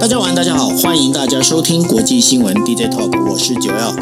大家晚安，大家好，欢迎大家收听国际新闻 DJ Talk，我是九幺。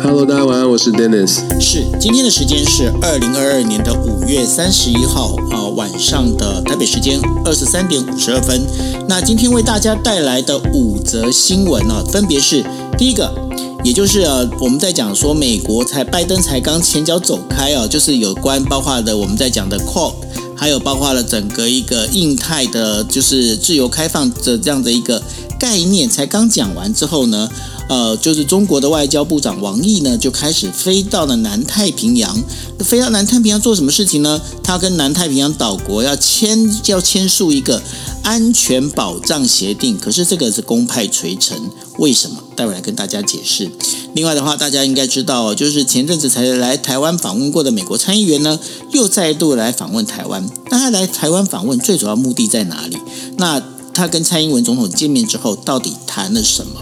Hello，大家晚安，我是 Dennis。是，今天的时间是二零二二年的五月三十一号啊、呃、晚上的台北时间二十三点五十二分。那今天为大家带来的五则新闻呢、啊，分别是第一个，也就是呃我们在讲说美国才拜登才刚前脚走开啊，就是有关包括的我们在讲的 Quad。还有包括了整个一个印太的，就是自由开放的这样的一个概念，才刚讲完之后呢，呃，就是中国的外交部长王毅呢就开始飞到了南太平洋，飞到南太平洋做什么事情呢？他跟南太平洋岛国要签要签署一个安全保障协定，可是这个是功败垂成，为什么？待会来跟大家解释。另外的话，大家应该知道，就是前阵子才来台湾访问过的美国参议员呢，又再度来访问台湾。那他来台湾访问最主要目的在哪里？那他跟蔡英文总统见面之后，到底谈了什么？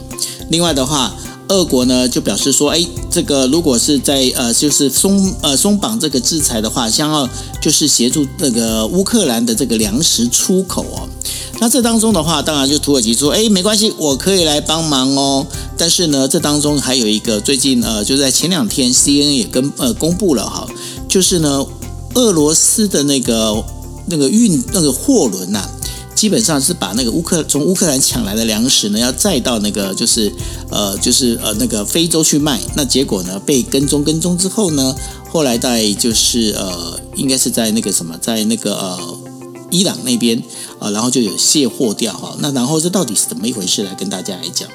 另外的话，俄国呢就表示说，哎，这个如果是在呃，就是松呃松绑这个制裁的话，想要就是协助那个乌克兰的这个粮食出口哦。那这当中的话，当然就土耳其说，哎，没关系，我可以来帮忙哦。但是呢，这当中还有一个最近呃，就在前两天，CNN 也跟呃公布了哈，就是呢，俄罗斯的那个那个运那个货轮呐、基本上是把那个乌克从乌克兰抢来的粮食呢，要再到那个就是呃就是呃那个非洲去卖。那结果呢，被跟踪跟踪之后呢，后来在就是呃，应该是在那个什么，在那个呃。伊朗那边啊，然后就有卸货掉哈，那然后这到底是怎么一回事？来跟大家来讲。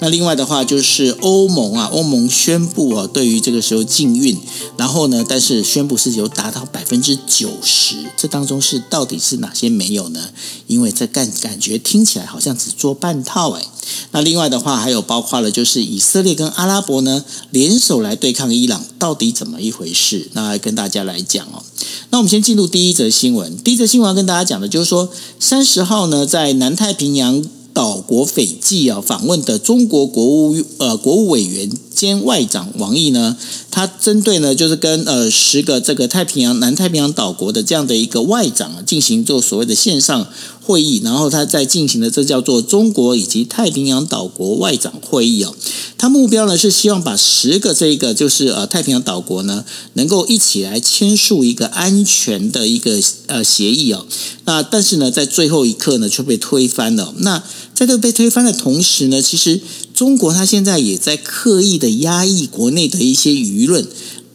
那另外的话就是欧盟啊，欧盟宣布啊，对于这个时候禁运，然后呢，但是宣布是有达到百分之九十，这当中是到底是哪些没有呢？因为这感感觉听起来好像只做半套哎。那另外的话还有包括了就是以色列跟阿拉伯呢联手来对抗伊朗，到底怎么一回事？那来跟大家来讲哦。那我们先进入第一则新闻。第一则新闻要跟大家讲的就是说，三十号呢，在南太平洋岛国斐济啊访问的中国国务呃国务委员。兼外长王毅呢，他针对呢就是跟呃十个这个太平洋南太平洋岛国的这样的一个外长进行做所谓的线上会议，然后他在进行的这叫做中国以及太平洋岛国外长会议哦。他目标呢是希望把十个这个就是呃太平洋岛国呢能够一起来签署一个安全的一个呃协议哦。那但是呢在最后一刻呢却被推翻了。那在这被推翻的同时呢，其实中国它现在也在刻意的压抑国内的一些舆论。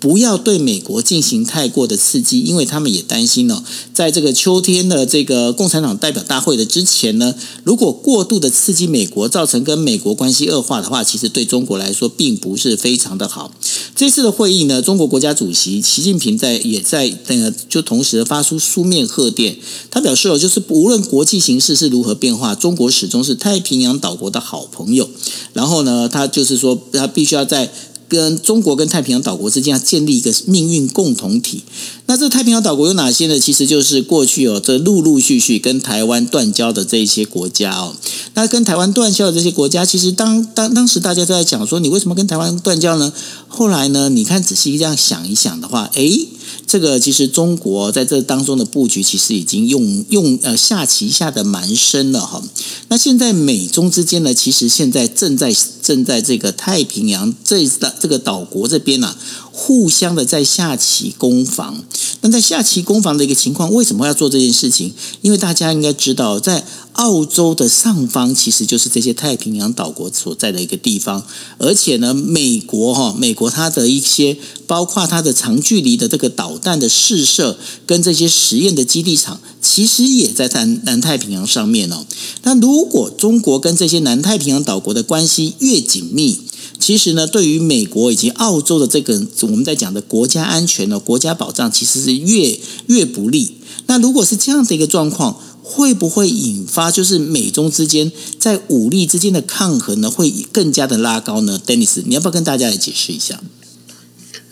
不要对美国进行太过的刺激，因为他们也担心呢，在这个秋天的这个共产党代表大会的之前呢，如果过度的刺激美国，造成跟美国关系恶化的话，其实对中国来说并不是非常的好。这次的会议呢，中国国家主席习近平在也在那个就同时发出书面贺电，他表示哦，就是无论国际形势是如何变化，中国始终是太平洋岛国的好朋友。然后呢，他就是说，他必须要在。跟中国跟太平洋岛国之间要建立一个命运共同体。那这太平洋岛国有哪些呢？其实就是过去哦，这陆陆续续跟台湾断交的这一些国家哦。那跟台湾断交的这些国家，其实当当当时大家都在讲说，你为什么跟台湾断交呢？后来呢，你看仔细这样想一想的话，诶。这个其实中国在这当中的布局，其实已经用用呃下棋下的蛮深了哈。那现在美中之间呢，其实现在正在正在这个太平洋这这个岛国这边呢、啊，互相的在下棋攻防。那在下棋攻防的一个情况，为什么要做这件事情？因为大家应该知道，在澳洲的上方其实就是这些太平洋岛国所在的一个地方，而且呢，美国哈，美国它的一些包括它的长距离的这个导弹的试射跟这些实验的基地场，其实也在南南太平洋上面哦。那如果中国跟这些南太平洋岛国的关系越紧密，其实呢，对于美国以及澳洲的这个我们在讲的国家安全呢，国家保障其实是越越不利。那如果是这样的一个状况，会不会引发就是美中之间在武力之间的抗衡呢？会更加的拉高呢？Dennis，你要不要跟大家来解释一下？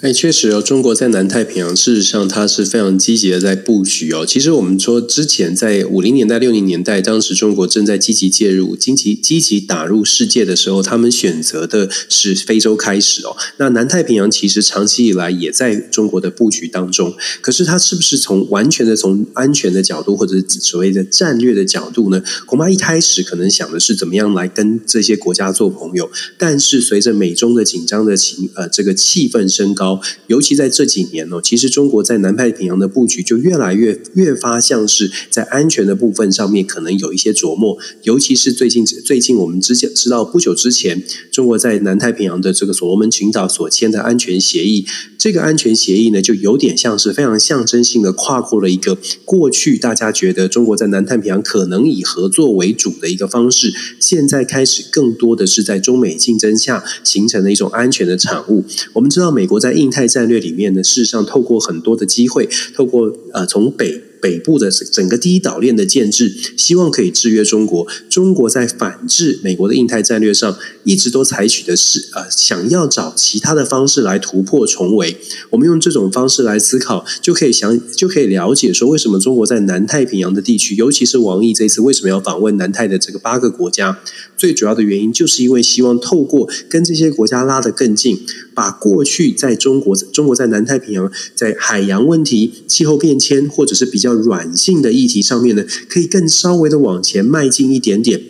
哎，确实哦，中国在南太平洋事实上它是非常积极的在布局哦。其实我们说之前在五零年代、六零年代，当时中国正在积极介入、积极积极打入世界的时候，他们选择的是非洲开始哦。那南太平洋其实长期以来也在中国的布局当中。可是它是不是从完全的从安全的角度，或者是所谓的战略的角度呢？恐怕一开始可能想的是怎么样来跟这些国家做朋友。但是随着美中的紧张的情呃这个气氛升高。尤其在这几年哦，其实中国在南太平洋的布局就越来越越发像是在安全的部分上面可能有一些琢磨。尤其是最近最近我们之前知道不久之前，中国在南太平洋的这个所罗门群岛所签的安全协议，这个安全协议呢，就有点像是非常象征性的跨过了一个过去大家觉得中国在南太平洋可能以合作为主的一个方式，现在开始更多的是在中美竞争下形成的一种安全的产物。我们知道美国在印印太战略里面呢，事实上透过很多的机会，透过呃从北。北部的整个第一岛链的建制，希望可以制约中国。中国在反制美国的印太战略上，一直都采取的是呃，想要找其他的方式来突破重围。我们用这种方式来思考，就可以想就可以了解说，为什么中国在南太平洋的地区，尤其是王毅这次为什么要访问南太的这个八个国家，最主要的原因就是因为希望透过跟这些国家拉得更近，把过去在中国中国在南太平洋在海洋问题、气候变迁或者是比较。软性的议题上面呢，可以更稍微的往前迈进一点点。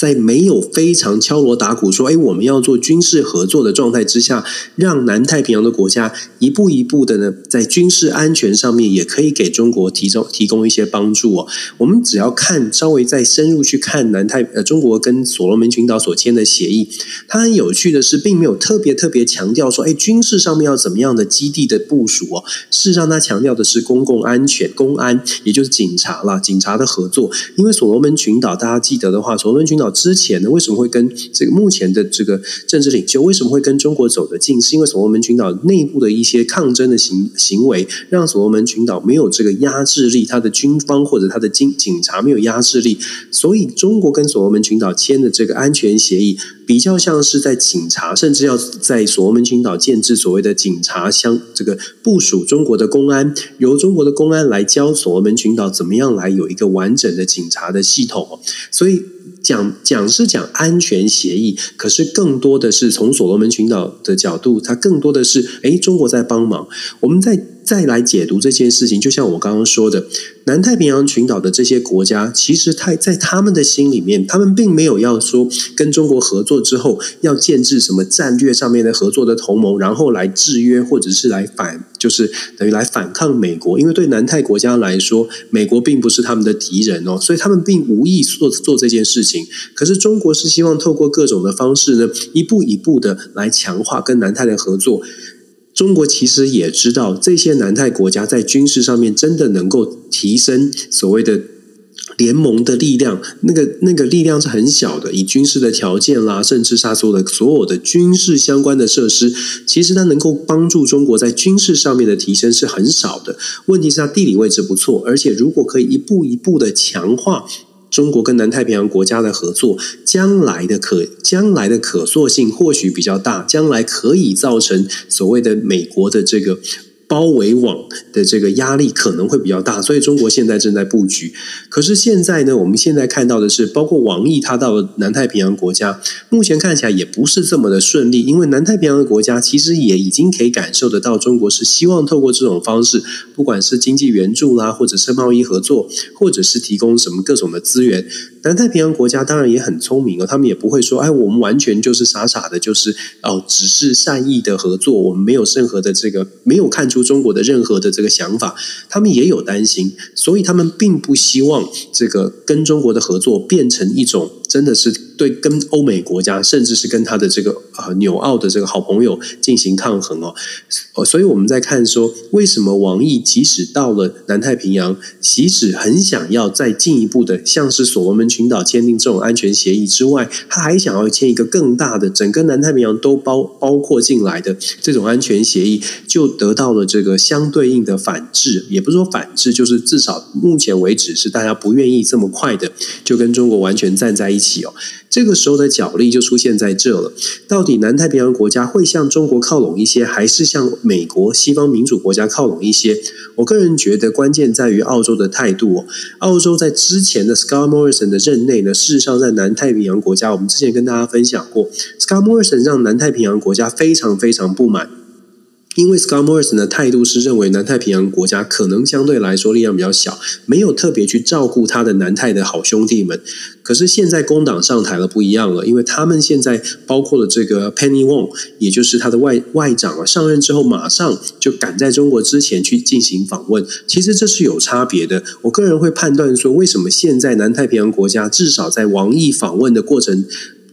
在没有非常敲锣打鼓说“哎，我们要做军事合作”的状态之下，让南太平洋的国家一步一步的呢，在军事安全上面也可以给中国提供提供一些帮助哦。我们只要看稍微再深入去看南太呃中国跟所罗门群岛所签的协议，它很有趣的是，并没有特别特别强调说“哎，军事上面要怎么样的基地的部署哦”。事实上，它强调的是公共安全、公安，也就是警察啦，警察的合作。因为所罗门群岛，大家记得的话，所罗门群岛。之前呢，为什么会跟这个目前的这个政治领袖为什么会跟中国走得近？是因为所罗门群岛内部的一些抗争的行行为，让所罗门群岛没有这个压制力，他的军方或者他的警警察没有压制力，所以中国跟所罗门群岛签的这个安全协议，比较像是在警察，甚至要在所罗门群岛建置所谓的警察相这个部署中国的公安，由中国的公安来教所罗门群岛怎么样来有一个完整的警察的系统，所以。讲讲是讲安全协议，可是更多的是从所罗门群岛的角度，它更多的是诶，中国在帮忙。我们在再来解读这件事情，就像我刚刚说的，南太平洋群岛的这些国家，其实他在他们的心里面，他们并没有要说跟中国合作之后要建置什么战略上面的合作的同盟，然后来制约或者是来反，就是等于来反抗美国。因为对南太国家来说，美国并不是他们的敌人哦，所以他们并无意做做这件事情。可是中国是希望透过各种的方式呢，一步一步的来强化跟南太的合作。中国其实也知道，这些南太国家在军事上面真的能够提升所谓的联盟的力量，那个那个力量是很小的。以军事的条件啦，甚至他说的所有的军事相关的设施，其实它能够帮助中国在军事上面的提升是很少的。问题是它地理位置不错，而且如果可以一步一步的强化。中国跟南太平洋国家的合作，将来的可将来的可塑性或许比较大，将来可以造成所谓的美国的这个。包围网的这个压力可能会比较大，所以中国现在正在布局。可是现在呢，我们现在看到的是，包括王毅他到南太平洋国家，目前看起来也不是这么的顺利，因为南太平洋的国家其实也已经可以感受得到，中国是希望透过这种方式，不管是经济援助啦，或者是贸易合作，或者是提供什么各种的资源。南太平洋国家当然也很聪明哦，他们也不会说，哎，我们完全就是傻傻的，就是哦，只是善意的合作，我们没有任何的这个，没有看出中国的任何的这个想法，他们也有担心，所以他们并不希望这个跟中国的合作变成一种。真的是对跟欧美国家，甚至是跟他的这个呃纽澳的这个好朋友进行抗衡哦，所以我们在看说，为什么王毅即使到了南太平洋，即使很想要再进一步的，像是所罗门群岛签订这种安全协议之外，他还想要签一个更大的，整个南太平洋都包包括进来的这种安全协议，就得到了这个相对应的反制，也不是说反制，就是至少目前为止是大家不愿意这么快的就跟中国完全站在一起。哦。这个时候的角力就出现在这了。到底南太平洋国家会向中国靠拢一些，还是向美国西方民主国家靠拢一些？我个人觉得关键在于澳洲的态度哦。澳洲在之前的 Scott Morrison 的任内呢，事实上在南太平洋国家，我们之前跟大家分享过，Scott Morrison 让南太平洋国家非常非常不满。因为 Scott Morrison 的态度是认为南太平洋国家可能相对来说力量比较小，没有特别去照顾他的南太的好兄弟们。可是现在工党上台了，不一样了，因为他们现在包括了这个 Penny Wong，也就是他的外外长啊，上任之后马上就赶在中国之前去进行访问。其实这是有差别的。我个人会判断说，为什么现在南太平洋国家至少在王毅访问的过程。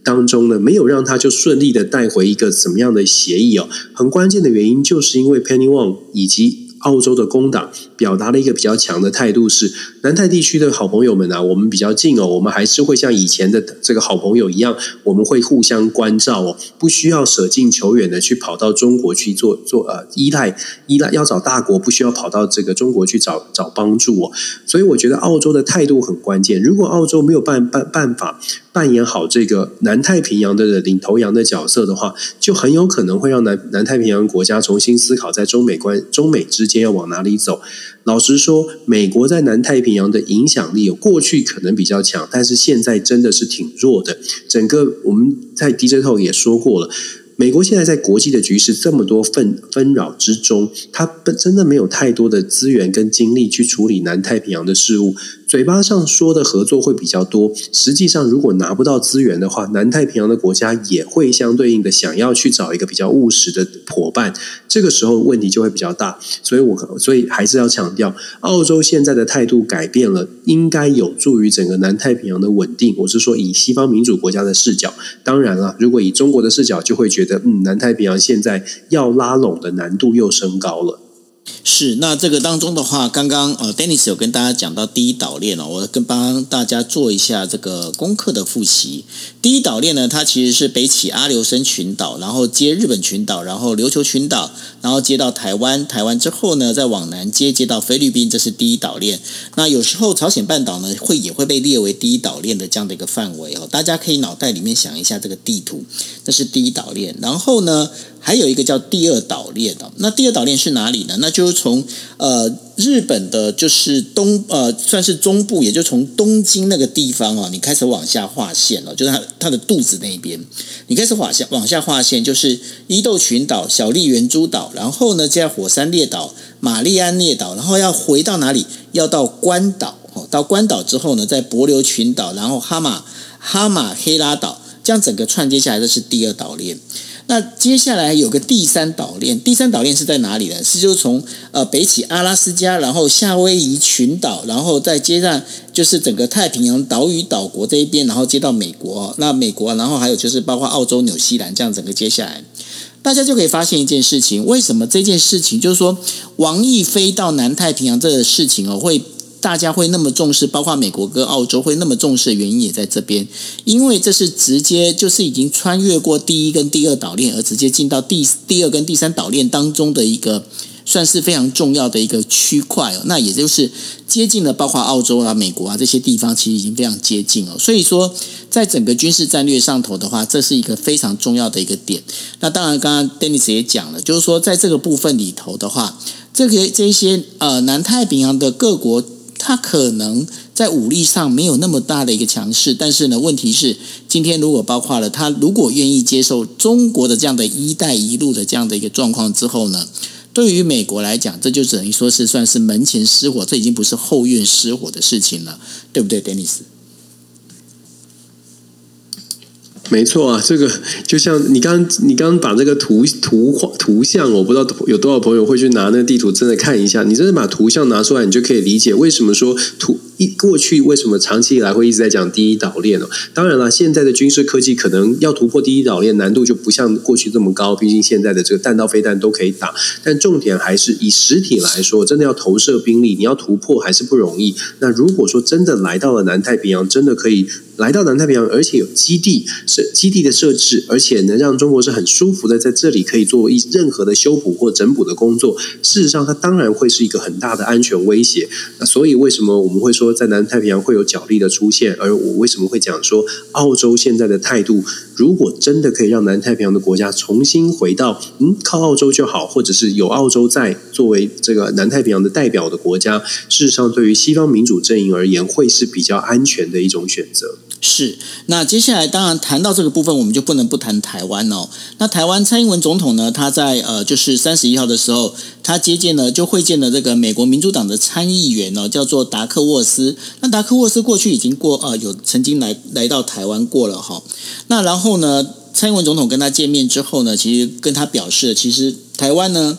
当中呢，没有让他就顺利的带回一个怎么样的协议哦？很关键的原因就是因为 Penny Wong 以及。澳洲的工党表达了一个比较强的态度，是南太地区的好朋友们啊，我们比较近哦，我们还是会像以前的这个好朋友一样，我们会互相关照哦，不需要舍近求远的去跑到中国去做做呃依赖依赖，要找大国不需要跑到这个中国去找找帮助哦，所以我觉得澳洲的态度很关键。如果澳洲没有办办办法扮演好这个南太平洋的领头羊的角色的话，就很有可能会让南南太平洋国家重新思考在中美关中美之间要往哪里走？老实说，美国在南太平洋的影响力，过去可能比较强，但是现在真的是挺弱的。整个我们在 DJ Talk 也说过了。美国现在在国际的局势这么多纷纷扰之中，他真的没有太多的资源跟精力去处理南太平洋的事务。嘴巴上说的合作会比较多，实际上如果拿不到资源的话，南太平洋的国家也会相对应的想要去找一个比较务实的伙伴。这个时候问题就会比较大。所以我所以还是要强调，澳洲现在的态度改变了，应该有助于整个南太平洋的稳定。我是说，以西方民主国家的视角，当然了，如果以中国的视角，就会觉得。嗯，南太平洋现在要拉拢的难度又升高了。是，那这个当中的话，刚刚呃，Dennis 有跟大家讲到第一岛链哦，我跟帮大家做一下这个功课的复习。第一岛链呢，它其实是北起阿留申群岛，然后接日本群岛，然后琉球群岛，然后接到台湾，台湾之后呢，再往南接接到菲律宾，这是第一岛链。那有时候朝鲜半岛呢，会也会被列为第一岛链的这样的一个范围哦，大家可以脑袋里面想一下这个地图，这是第一岛链。然后呢，还有一个叫第二岛链的，那第二岛链是哪里呢？那就是从呃日本的，就是东呃算是中部，也就从东京那个地方啊，你开始往下划线了，就是它它的肚子那边，你开始往下往下划线，就是伊豆群岛、小笠原诸岛，然后呢，接火山列岛、玛丽安列岛，然后要回到哪里？要到关岛哦，到关岛之后呢，在帛琉群岛，然后哈马哈马黑拉岛，这样整个串接下来，的是第二岛链。那接下来有个第三岛链，第三岛链是在哪里呢？是就从呃北起阿拉斯加，然后夏威夷群岛，然后再接上就是整个太平洋岛屿岛国这一边，然后接到美国。那美国，然后还有就是包括澳洲、纽西兰这样整个接下来，大家就可以发现一件事情：为什么这件事情就是说王毅飞到南太平洋这个事情哦会？大家会那么重视，包括美国跟澳洲会那么重视的原因也在这边，因为这是直接就是已经穿越过第一跟第二岛链，而直接进到第第二跟第三岛链当中的一个算是非常重要的一个区块哦。那也就是接近了，包括澳洲啊、美国啊这些地方，其实已经非常接近了。所以说，在整个军事战略上头的话，这是一个非常重要的一个点。那当然，刚刚 Dennis 也讲了，就是说在这个部分里头的话，这个这些呃南太平洋的各国。他可能在武力上没有那么大的一个强势，但是呢，问题是今天如果包括了他，如果愿意接受中国的这样的一带一路的这样的一个状况之后呢，对于美国来讲，这就等于说是算是门前失火，这已经不是后院失火的事情了，对不对，Dennis？没错啊，这个就像你刚你刚把这个图图画图像，我不知道有多少朋友会去拿那个地图真的看一下。你真的把图像拿出来，你就可以理解为什么说图一过去为什么长期以来会一直在讲第一岛链哦。当然了，现在的军事科技可能要突破第一岛链难度就不像过去这么高，毕竟现在的这个弹道飞弹都可以打。但重点还是以实体来说，真的要投射兵力，你要突破还是不容易。那如果说真的来到了南太平洋，真的可以。来到南太平洋，而且有基地，是基地的设置，而且能让中国是很舒服的在这里可以做一任何的修补或整补的工作。事实上，它当然会是一个很大的安全威胁。那所以，为什么我们会说在南太平洋会有角力的出现，而我为什么会讲说澳洲现在的态度，如果真的可以让南太平洋的国家重新回到嗯靠澳洲就好，或者是有澳洲在作为这个南太平洋的代表的国家，事实上对于西方民主阵营而言会是比较安全的一种选择。是，那接下来当然谈到这个部分，我们就不能不谈台湾哦。那台湾蔡英文总统呢，他在呃就是三十一号的时候，他接见了就会见了这个美国民主党的参议员哦，叫做达克沃斯。那达克沃斯过去已经过呃有曾经来来到台湾过了哈。那然后呢，蔡英文总统跟他见面之后呢，其实跟他表示，其实台湾呢。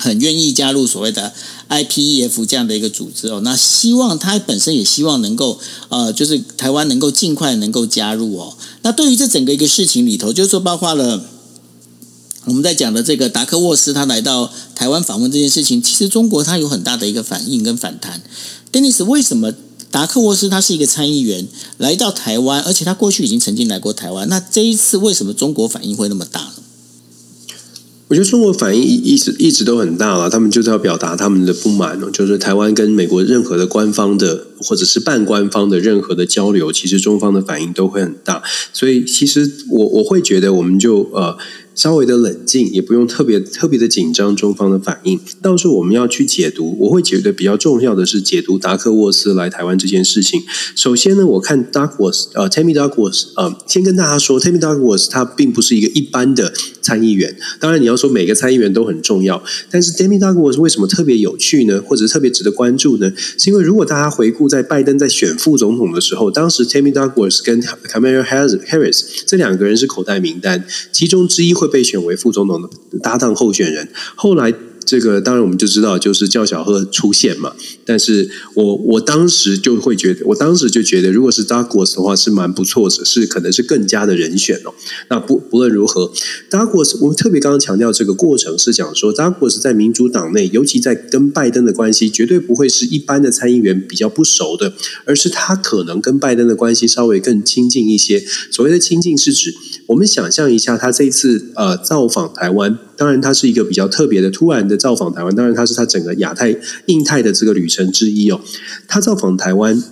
很愿意加入所谓的 IPEF 这样的一个组织哦，那希望他本身也希望能够呃，就是台湾能够尽快能够加入哦。那对于这整个一个事情里头，就是说包括了我们在讲的这个达克沃斯他来到台湾访问这件事情，其实中国他有很大的一个反应跟反弹。Dennis，为什么达克沃斯他是一个参议员来到台湾，而且他过去已经曾经来过台湾，那这一次为什么中国反应会那么大呢？我觉得中国反应一一直一直都很大了，他们就是要表达他们的不满哦，就是台湾跟美国任何的官方的或者是半官方的任何的交流，其实中方的反应都会很大，所以其实我我会觉得我们就呃。稍微的冷静，也不用特别特别的紧张中方的反应。到时候我们要去解读，我会觉得比较重要的是解读达克沃斯来台湾这件事情。首先呢，我看 Duckworth 呃，Tammy Duckworth 呃，先跟大家说，Tammy Duckworth 他并不是一个一般的参议员。当然，你要说每个参议员都很重要，但是 Tammy Duckworth 为什么特别有趣呢？或者特别值得关注呢？是因为如果大家回顾在拜登在选副总统的时候，当时 Tammy Duckworth 跟 Kamala Harris 这两个人是口袋名单，其中之一。会被选为副总统的搭档候选人，后来。这个当然我们就知道，就是叫小贺出现嘛。但是我我当时就会觉得，我当时就觉得，如果是 Duckworth 的话，是蛮不错的，是可能是更加的人选哦。那不不论如何，Duckworth 我们特别刚刚强调这个过程是讲说，Duckworth 在民主党内，尤其在跟拜登的关系，绝对不会是一般的参议员比较不熟的，而是他可能跟拜登的关系稍微更亲近一些。所谓的亲近，是指我们想象一下，他这次呃造访台湾。当然，他是一个比较特别的、突然的造访台湾。当然，他是他整个亚太、印太的这个旅程之一哦。他造访台湾。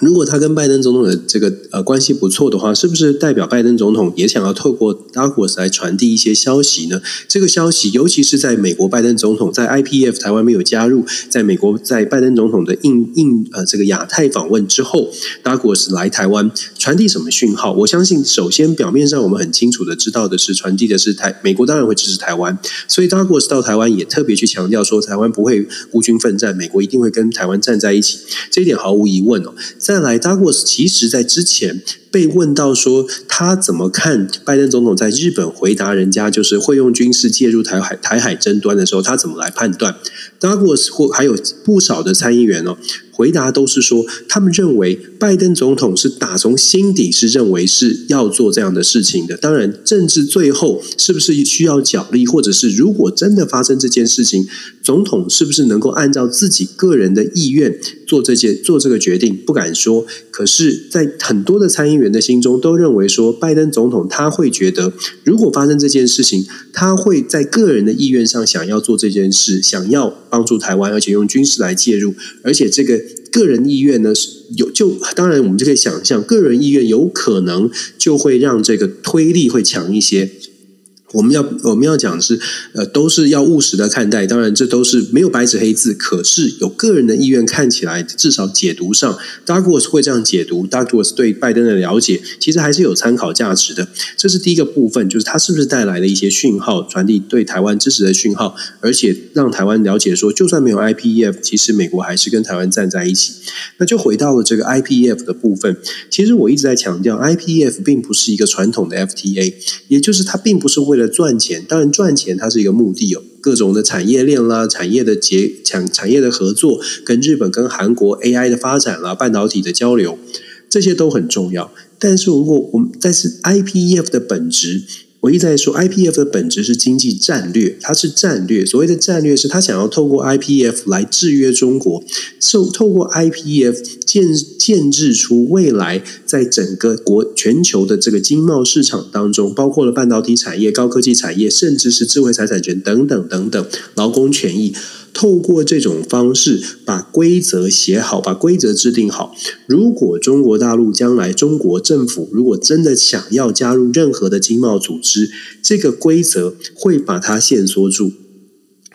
如果他跟拜登总统的这个呃关系不错的话，是不是代表拜登总统也想要透过 Duckworth 来传递一些消息呢？这个消息，尤其是在美国拜登总统在 IPF 台湾没有加入，在美国在拜登总统的印印呃这个亚太访问之后，Duckworth 来台湾传递什么讯号？我相信，首先表面上我们很清楚的知道的是，传递的是台美国当然会支持台湾，所以 Duckworth 到台湾也特别去强调说，台湾不会孤军奋战，美国一定会跟台湾站在一起，这一点毫无疑问哦。再来，Douglas 其实在之前被问到说他怎么看拜登总统在日本回答人家就是会用军事介入台海台海争端的时候，他怎么来判断？Douglas 或还有不少的参议员哦。回答都是说，他们认为拜登总统是打从心底是认为是要做这样的事情的。当然，政治最后是不是需要角力，或者是如果真的发生这件事情，总统是不是能够按照自己个人的意愿做这件做这个决定，不敢说。可是，在很多的参议员的心中，都认为说，拜登总统他会觉得，如果发生这件事情，他会在个人的意愿上想要做这件事，想要帮助台湾，而且用军事来介入，而且这个。个人意愿呢，有就当然我们就可以想象，个人意愿有可能就会让这个推力会强一些。我们要我们要讲的是，呃，都是要务实的看待。当然，这都是没有白纸黑字，可是有个人的意愿，看起来至少解读上，Duckworth 会这样解读。Duckworth 对拜登的了解，其实还是有参考价值的。这是第一个部分，就是他是不是带来了一些讯号，传递对台湾支持的讯号，而且让台湾了解说，就算没有 IPEF，其实美国还是跟台湾站在一起。那就回到了这个 IPEF 的部分。其实我一直在强调，IPEF 并不是一个传统的 FTA，也就是它并不是为了赚钱，当然赚钱它是一个目的哦，各种的产业链啦，产业的结产产业的合作，跟日本跟韩国 AI 的发展啦，半导体的交流，这些都很重要。但是如果我们但是 IPEF 的本质。我一直在说，IPF 的本质是经济战略，它是战略。所谓的战略，是他想要透过 IPF 来制约中国，受透过 IPF 建建制出未来在整个国全球的这个经贸市场当中，包括了半导体产业、高科技产业，甚至是智慧财产权等等等等，劳工权益。透过这种方式把规则写好，把规则制定好。如果中国大陆将来中国政府如果真的想要加入任何的经贸组织，这个规则会把它限缩住。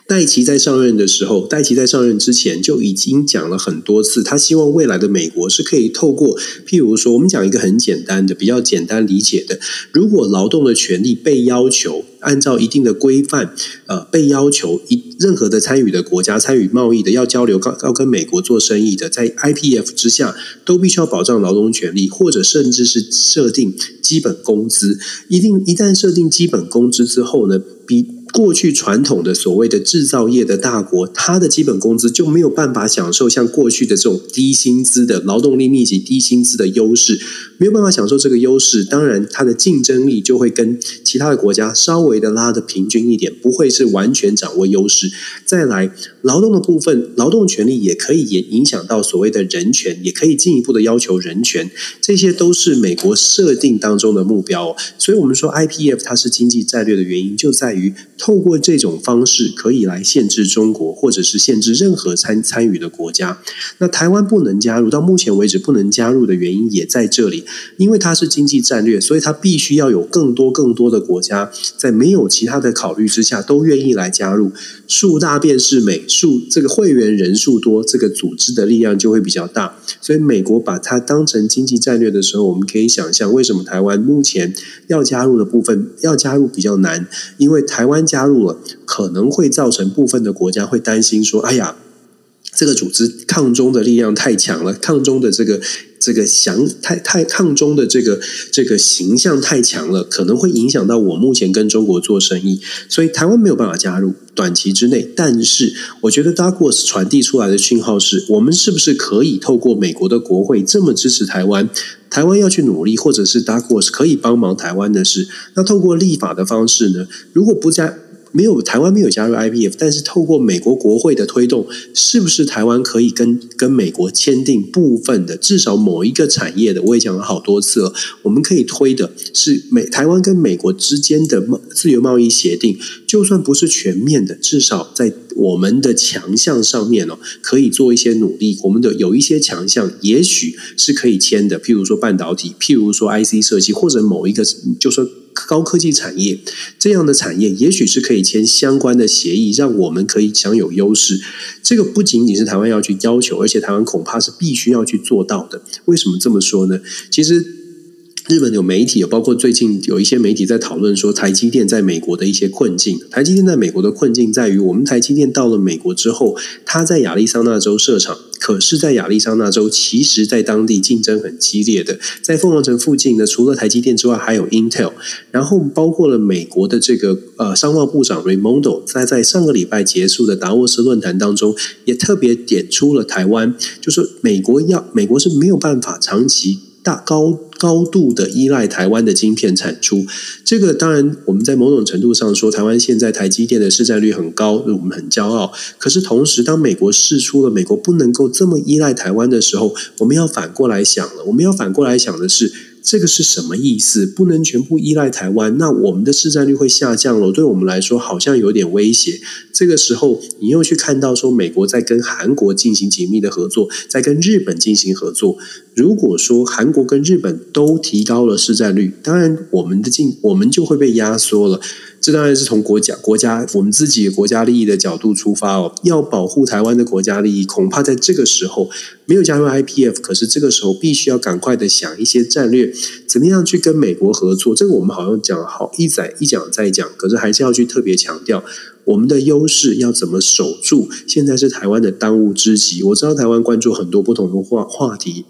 戴琪在上任的时候，戴琪在上任之前就已经讲了很多次，他希望未来的美国是可以透过，譬如说，我们讲一个很简单的、比较简单理解的，如果劳动的权利被要求按照一定的规范，呃，被要求一任何的参与的国家参与贸易的要交流、要跟美国做生意的，在 IPF 之下都必须要保障劳动权利，或者甚至是设定基本工资。一定一旦设定基本工资之后呢，比过去传统的所谓的制造业的大国，它的基本工资就没有办法享受像过去的这种低薪资的劳动力密集、低薪资的优势，没有办法享受这个优势。当然，它的竞争力就会跟其他的国家稍微的拉得平均一点，不会是完全掌握优势。再来，劳动的部分，劳动权利也可以也影响到所谓的人权，也可以进一步的要求人权，这些都是美国设定当中的目标。所以，我们说 IPF 它是经济战略的原因，就在于。透过这种方式，可以来限制中国，或者是限制任何参参与的国家。那台湾不能加入，到目前为止不能加入的原因也在这里，因为它是经济战略，所以它必须要有更多更多的国家，在没有其他的考虑之下，都愿意来加入。数大便是美，数这个会员人数多，这个组织的力量就会比较大。所以美国把它当成经济战略的时候，我们可以想象，为什么台湾目前要加入的部分要加入比较难，因为台湾。加入了，可能会造成部分的国家会担心说：“哎呀，这个组织抗中的力量太强了，抗中的这个这个想太太抗中的这个这个形象太强了，可能会影响到我目前跟中国做生意。所以台湾没有办法加入，短期之内。但是，我觉得 Douglas 传递出来的讯号是我们是不是可以透过美国的国会这么支持台湾？台湾要去努力，或者是 Douglas 可以帮忙台湾的事。那透过立法的方式呢？如果不加。没有台湾没有加入 IPF，但是透过美国国会的推动，是不是台湾可以跟跟美国签订部分的，至少某一个产业的？我也讲了好多次了，我们可以推的是美台湾跟美国之间的自由贸易协定，就算不是全面的，至少在我们的强项上面哦，可以做一些努力。我们的有一些强项，也许是可以签的，譬如说半导体，譬如说 IC 设计，或者某一个，就说。高科技产业这样的产业，也许是可以签相关的协议，让我们可以享有优势。这个不仅仅是台湾要去要求，而且台湾恐怕是必须要去做到的。为什么这么说呢？其实。日本有媒体，有包括最近有一些媒体在讨论说，台积电在美国的一些困境。台积电在美国的困境在于，我们台积电到了美国之后，它在亚利桑那州设厂，可是，在亚利桑那州，其实在当地竞争很激烈的。在凤凰城附近呢，除了台积电之外，还有 Intel，然后包括了美国的这个呃商贸部长 Raimondo，在在上个礼拜结束的达沃斯论坛当中，也特别点出了台湾，就是美国要美国是没有办法长期。大高高度的依赖台湾的晶片产出，这个当然我们在某种程度上说，台湾现在台积电的市占率很高，我们很骄傲。可是同时，当美国试出了美国不能够这么依赖台湾的时候，我们要反过来想了。我们要反过来想的是。这个是什么意思？不能全部依赖台湾，那我们的市占率会下降了。对我们来说，好像有点威胁。这个时候，你又去看到说，美国在跟韩国进行紧密的合作，在跟日本进行合作。如果说韩国跟日本都提高了市占率，当然我们的进我们就会被压缩了。这当然是从国家、国家我们自己国家利益的角度出发哦，要保护台湾的国家利益，恐怕在这个时候没有加入 IPF，可是这个时候必须要赶快的想一些战略，怎么样去跟美国合作？这个我们好像讲好一再一讲再讲，可是还是要去特别强调我们的优势要怎么守住。现在是台湾的当务之急。我知道台湾关注很多不同的话话题。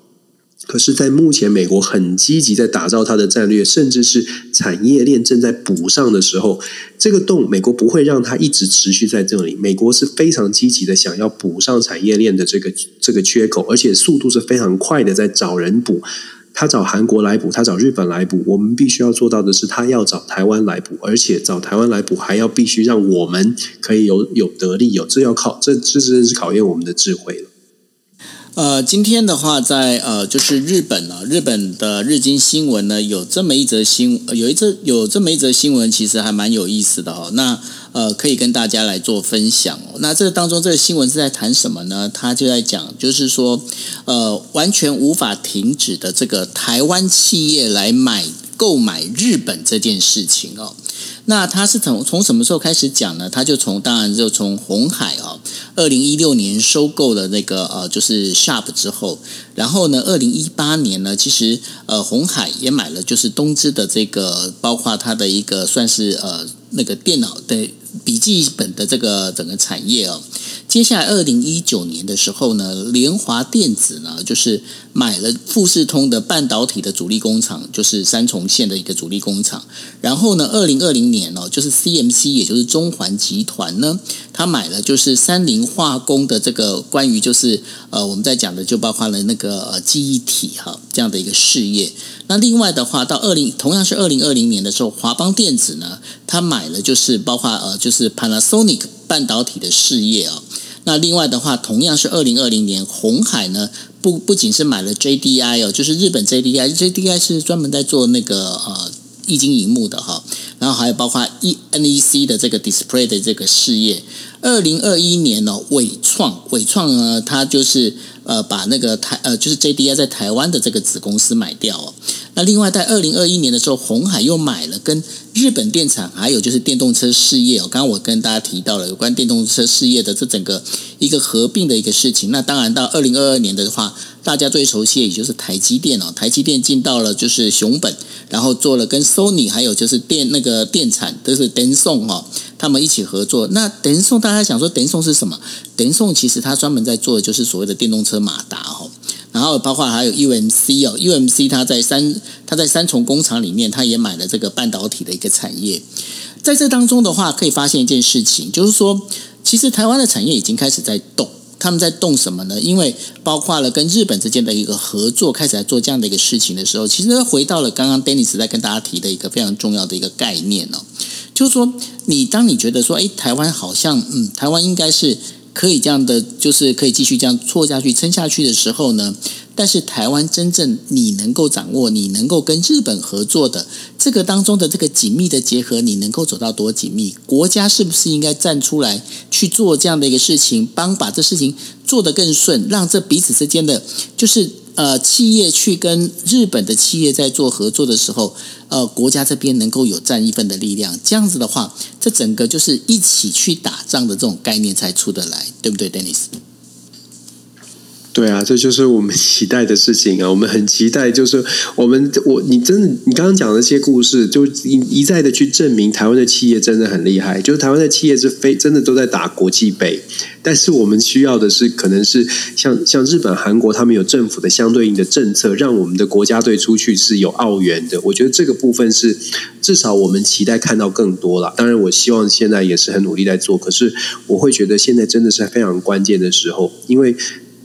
可是，在目前美国很积极在打造它的战略，甚至是产业链正在补上的时候，这个洞美国不会让它一直持续在这里。美国是非常积极的想要补上产业链的这个这个缺口，而且速度是非常快的，在找人补。他找韩国来补，他找日本来补。我们必须要做到的是，他要找台湾来补，而且找台湾来补，还要必须让我们可以有有得利，有这要考这这真是考验我们的智慧了。呃，今天的话在，呃，就是日本呢，日本的日经新闻呢，有这么一则新，有一则有这么一则新闻，其实还蛮有意思的哦。那呃，可以跟大家来做分享。那这个当中，这个新闻是在谈什么呢？他就在讲，就是说，呃，完全无法停止的这个台湾企业来买购买日本这件事情哦。那他是从从什么时候开始讲呢？他就从当然就从红海啊，二零一六年收购了那个呃，就是 Sharp 之后，然后呢，二零一八年呢，其实呃，红海也买了就是东芝的这个，包括它的一个算是呃那个电脑的。笔记本的这个整个产业哦，接下来二零一九年的时候呢，联华电子呢就是买了富士通的半导体的主力工厂，就是三重县的一个主力工厂。然后呢，二零二零年哦，就是 CMC，也就是中环集团呢，他买了就是三菱化工的这个关于就是呃我们在讲的就包括了那个呃记忆体哈这样的一个事业。那另外的话，到二零同样是二零二零年的时候，华邦电子呢，他买买了就是包括呃，就是 Panasonic 半导体的事业啊。那另外的话，同样是二零二零年，红海呢不不仅是买了 JDI 哦，就是日本 JDI，JDI 是专门在做那个呃液晶萤幕的哈。然后还有包括 NEC 的这个 Display 的这个事业。二零二一年呢，伟创伟创呢，它就是呃把那个台呃就是 JDI 在台湾的这个子公司买掉哦。那另外，在二零二一年的时候，红海又买了跟日本电产还有就是电动车事业哦。刚刚我跟大家提到了有关电动车事业的这整个一个合并的一个事情。那当然到二零二二年的话，大家最熟悉的也就是台积电哦。台积电进到了就是熊本，然后做了跟 Sony 还有就是电那个电产都是 Denson 哦，他们一起合作。那 Denson 大家想说 Denson 是什么？Denson 其实它专门在做的就是所谓的电动车马达哦。然后包括还有 UMC 哦，UMC 它在三它在三重工厂里面，它也买了这个半导体的一个产业。在这当中的话，可以发现一件事情，就是说，其实台湾的产业已经开始在动。他们在动什么呢？因为包括了跟日本之间的一个合作，开始来做这样的一个事情的时候，其实回到了刚刚 Dennis 在跟大家提的一个非常重要的一个概念哦，就是说，你当你觉得说，哎，台湾好像，嗯，台湾应该是。可以这样的，就是可以继续这样错下去、撑下去的时候呢，但是台湾真正你能够掌握、你能够跟日本合作的这个当中的这个紧密的结合，你能够走到多紧密？国家是不是应该站出来去做这样的一个事情，帮把这事情做得更顺，让这彼此之间的就是。呃，企业去跟日本的企业在做合作的时候，呃，国家这边能够有占一份的力量，这样子的话，这整个就是一起去打仗的这种概念才出得来，对不对，Dennis？对啊，这就是我们期待的事情啊！我们很期待，就是我们我你真的你刚刚讲的这些故事，就一一再的去证明台湾的企业真的很厉害。就是台湾的企业是非真的都在打国际杯，但是我们需要的是，可能是像像日本、韩国他们有政府的相对应的政策，让我们的国家队出去是有澳元的。我觉得这个部分是至少我们期待看到更多了。当然，我希望现在也是很努力在做，可是我会觉得现在真的是非常关键的时候，因为。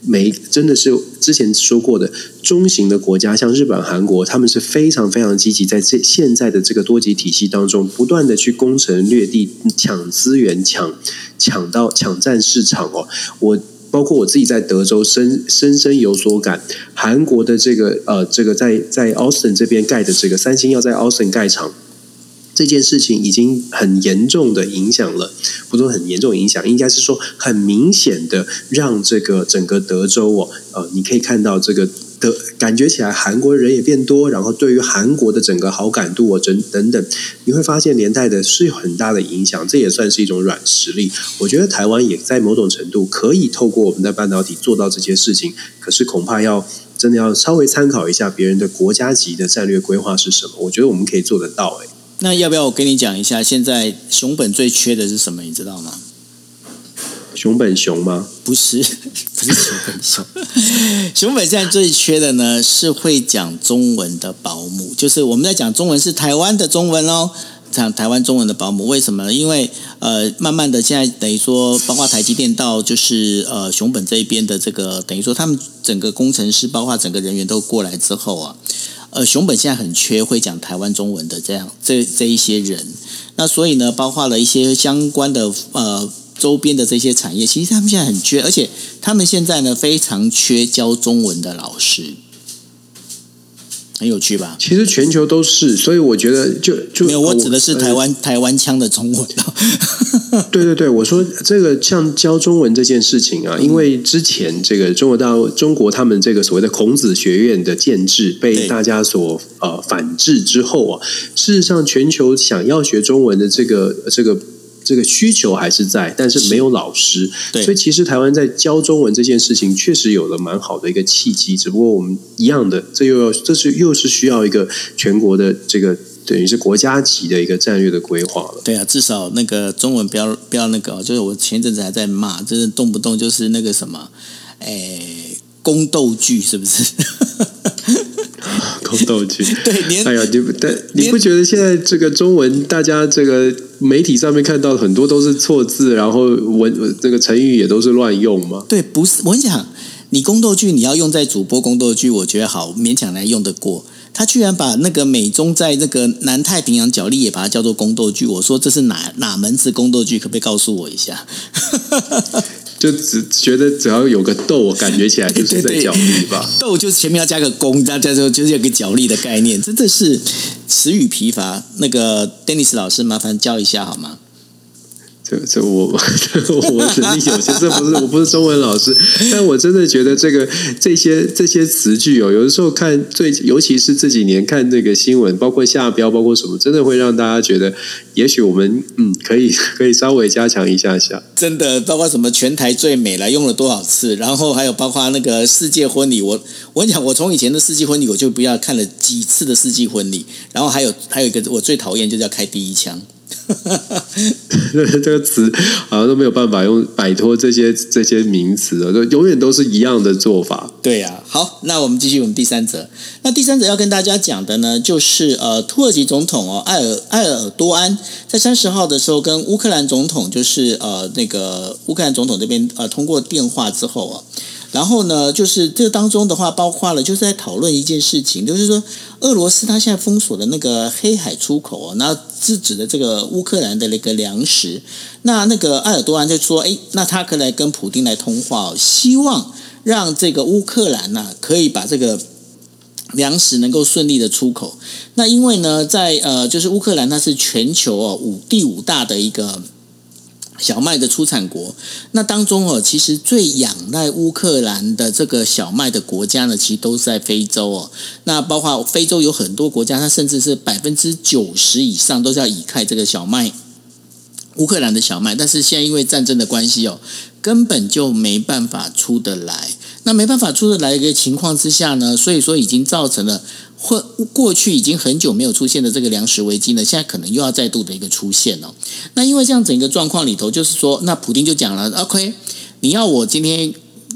每真的是之前说过的中型的国家，像日本、韩国，他们是非常非常积极，在这现在的这个多极体系当中，不断的去攻城略地、抢资源、抢抢到抢占市场哦。我包括我自己在德州深深深有所感，韩国的这个呃这个在在 Austin 这边盖的这个三星要在 Austin 盖厂。这件事情已经很严重的影响了，不说很严重影响，应该是说很明显的让这个整个德州哦，呃，你可以看到这个的感觉起来韩国人也变多，然后对于韩国的整个好感度哦，等等等，你会发现连带的是有很大的影响，这也算是一种软实力。我觉得台湾也在某种程度可以透过我们的半导体做到这些事情，可是恐怕要真的要稍微参考一下别人的国家级的战略规划是什么，我觉得我们可以做得到，诶。那要不要我跟你讲一下，现在熊本最缺的是什么？你知道吗？熊本熊吗？不是，不是熊本熊。熊本现在最缺的呢，是会讲中文的保姆。就是我们在讲中文是台湾的中文哦，讲台湾中文的保姆。为什么呢？因为呃，慢慢的现在等于说，包括台积电到就是呃熊本这一边的这个，等于说他们整个工程师，包括整个人员都过来之后啊。呃，熊本现在很缺会讲台湾中文的这样这这一些人，那所以呢，包括了一些相关的呃周边的这些产业，其实他们现在很缺，而且他们现在呢非常缺教中文的老师。很有趣吧？其实全球都是，所以我觉得就就没有，我指的是台湾、呃、台湾腔的中文。对对对，我说这个像教中文这件事情啊，因为之前这个中国大陆中国他们这个所谓的孔子学院的建制被大家所呃反制之后啊，事实上全球想要学中文的这个这个。这个需求还是在，但是没有老师，对，所以其实台湾在教中文这件事情确实有了蛮好的一个契机。只不过我们一样的，这又要这是又是需要一个全国的这个等于是国家级的一个战略的规划了。对啊，至少那个中文不要不要那个，就是我前阵子还在骂，就是动不动就是那个什么，哎，宫斗剧是不是？宫斗剧，对，哎呀，你不但你不觉得现在这个中文，大家这个媒体上面看到很多都是错字，然后文这个成语也都是乱用吗？对，不是，我跟你讲，你宫斗剧你要用在主播宫斗剧，我觉得好勉强来用得过。他居然把那个美中在那个南太平洋角力也把它叫做宫斗剧，我说这是哪哪门子宫斗剧？可不可以告诉我一下？就只觉得只要有个斗，感觉起来就是在 角力吧。豆就是前面要加个攻，大家就就是有个角力的概念，真的是词语疲乏。那个 Dennis 老师，麻烦教一下好吗？这这我 我肯定有些，这不是我不是中文老师，但我真的觉得这个这些这些词句哦，有的时候看最尤其是这几年看这个新闻，包括下标，包括什么，真的会让大家觉得，也许我们嗯可以可以稍微加强一下下。真的，包括什么全台最美了用了多少次，然后还有包括那个世界婚礼，我我跟你讲，我从以前的世纪婚礼我就不要看了几次的世纪婚礼，然后还有还有一个我最讨厌就是要开第一枪。哈哈哈这个词好像都没有办法用摆脱这些这些名词了，就永远都是一样的做法。对呀、好，那我们继续我们第三则。那第三则要跟大家讲的呢，就是呃，土耳其总统哦，埃尔埃尔多安在三十号的时候跟乌克兰总统，就是呃那个乌克兰总统这边呃通过电话之后啊。然后呢，就是这当中的话，包括了就是在讨论一件事情，就是说，俄罗斯它现在封锁的那个黑海出口啊，那制止的这个乌克兰的那个粮食。那那个埃尔多安就说，哎，那他可以来跟普京来通话，希望让这个乌克兰呢、可以把这个粮食能够顺利的出口。那因为呢，在呃，就是乌克兰它是全球哦五第五大的一个。小麦的出产国，那当中哦，其实最仰赖乌克兰的这个小麦的国家呢，其实都是在非洲哦。那包括非洲有很多国家，它甚至是百分之九十以上都是要倚靠这个小麦，乌克兰的小麦。但是现在因为战争的关系哦，根本就没办法出得来。那没办法出得来一个情况之下呢，所以说已经造成了。或过去已经很久没有出现的这个粮食危机呢，现在可能又要再度的一个出现哦。那因为这样整个状况里头，就是说，那普丁就讲了，OK，你要我今天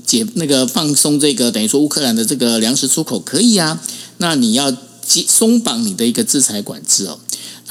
解那个放松这个等于说乌克兰的这个粮食出口可以啊，那你要解松绑你的一个制裁管制哦。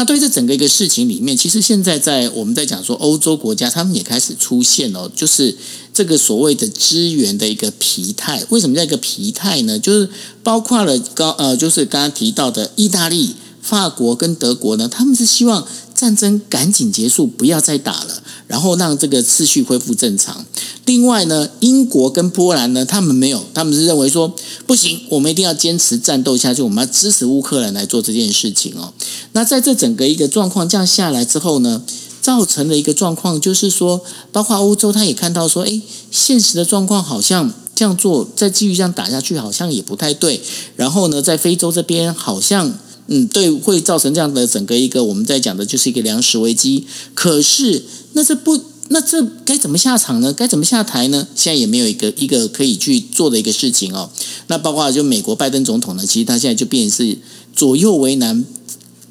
那对于这整个一个事情里面，其实现在在我们在讲说欧洲国家，他们也开始出现哦，就是这个所谓的资源的一个疲态。为什么叫一个疲态呢？就是包括了高呃，就是刚刚提到的意大利、法国跟德国呢，他们是希望战争赶紧结束，不要再打了。然后让这个次序恢复正常。另外呢，英国跟波兰呢，他们没有，他们是认为说不行，我们一定要坚持战斗下去，我们要支持乌克兰来做这件事情哦。那在这整个一个状况这样下来之后呢，造成的一个状况就是说，包括欧洲他也看到说，诶，现实的状况好像这样做，再继续这样打下去好像也不太对。然后呢，在非洲这边好像。嗯，对，会造成这样的整个一个我们在讲的就是一个粮食危机。可是，那这不，那这该怎么下场呢？该怎么下台呢？现在也没有一个一个可以去做的一个事情哦。那包括就美国拜登总统呢，其实他现在就变是左右为难，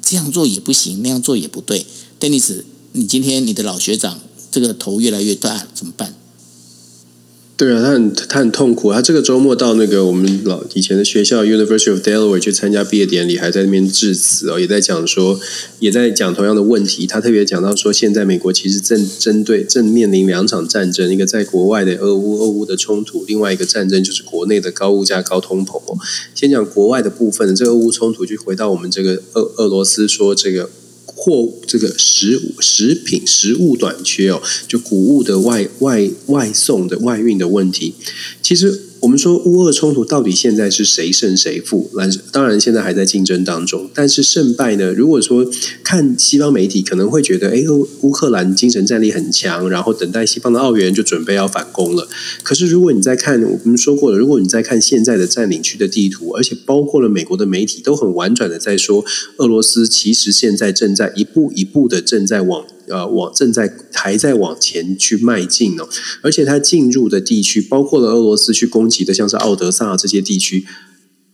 这样做也不行，那样做也不对。Dennis，你今天你的老学长这个头越来越大，怎么办？对啊，他很他很痛苦。他这个周末到那个我们老以前的学校 University of Delaware 去参加毕业典礼，还在那边致辞哦，也在讲说，也在讲同样的问题。他特别讲到说，现在美国其实正针对正面临两场战争，一个在国外的俄乌俄乌的冲突，另外一个战争就是国内的高物价、高通膨哦。先讲国外的部分，这个俄乌冲突就回到我们这个俄俄罗斯说这个。货这个食物食品食物短缺哦，就谷物的外外外送的外运的问题。其实我们说乌俄冲突到底现在是谁胜谁负？那当然现在还在竞争当中。但是胜败呢？如果说看西方媒体可能会觉得，哎，乌克兰精神战力很强，然后等待西方的奥援就准备要反攻了。可是如果你再看，我们说过了，如果你再看现在的占领区的地图，而且包括了美国的媒体都很婉转的在说，俄罗斯其实现在正在一步一步的正在往。呃，往正在还在往前去迈进哦，而且它进入的地区包括了俄罗斯去攻击的，像是奥德萨这些地区。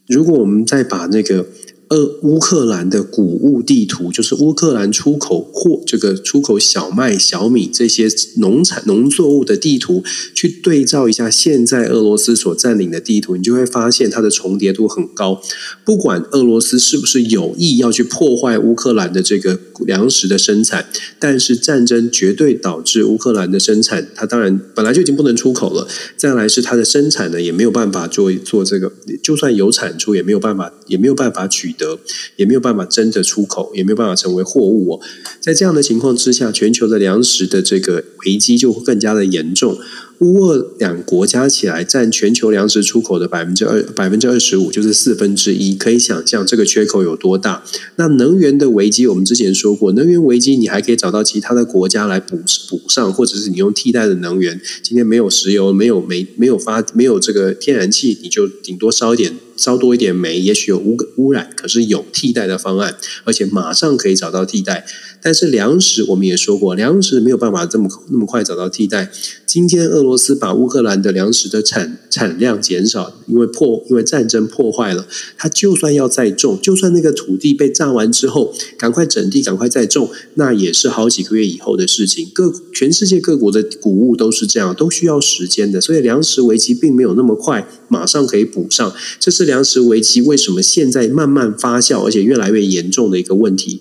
如果我们再把那个。呃，乌克兰的谷物地图就是乌克兰出口货，这个出口小麦、小米这些农产农作物的地图，去对照一下现在俄罗斯所占领的地图，你就会发现它的重叠度很高。不管俄罗斯是不是有意要去破坏乌克兰的这个粮食的生产，但是战争绝对导致乌克兰的生产，它当然本来就已经不能出口了。再来是它的生产呢，也没有办法做做这个，就算有产出，也没有办法，也没有办法取。得也没有办法真的出口，也没有办法成为货物哦。在这样的情况之下，全球的粮食的这个危机就会更加的严重。乌俄两国加起来占全球粮食出口的百分之二百分之二十五，就是四分之一。可以想象这个缺口有多大。那能源的危机，我们之前说过，能源危机你还可以找到其他的国家来补补上，或者是你用替代的能源。今天没有石油，没有煤，没有发，没有这个天然气，你就顶多烧一点，烧多一点煤，也许有污污染，可是有替代的方案，而且马上可以找到替代。但是粮食我们也说过，粮食没有办法这么那么快找到替代。今天俄罗斯把乌克兰的粮食的产产量减少，因为破因为战争破坏了，他就算要再种，就算那个土地被炸完之后，赶快整地，赶快再种，那也是好几个月以后的事情。各全世界各国的谷物都是这样，都需要时间的，所以粮食危机并没有那么快马上可以补上。这是粮食危机为什么现在慢慢发酵，而且越来越严重的一个问题。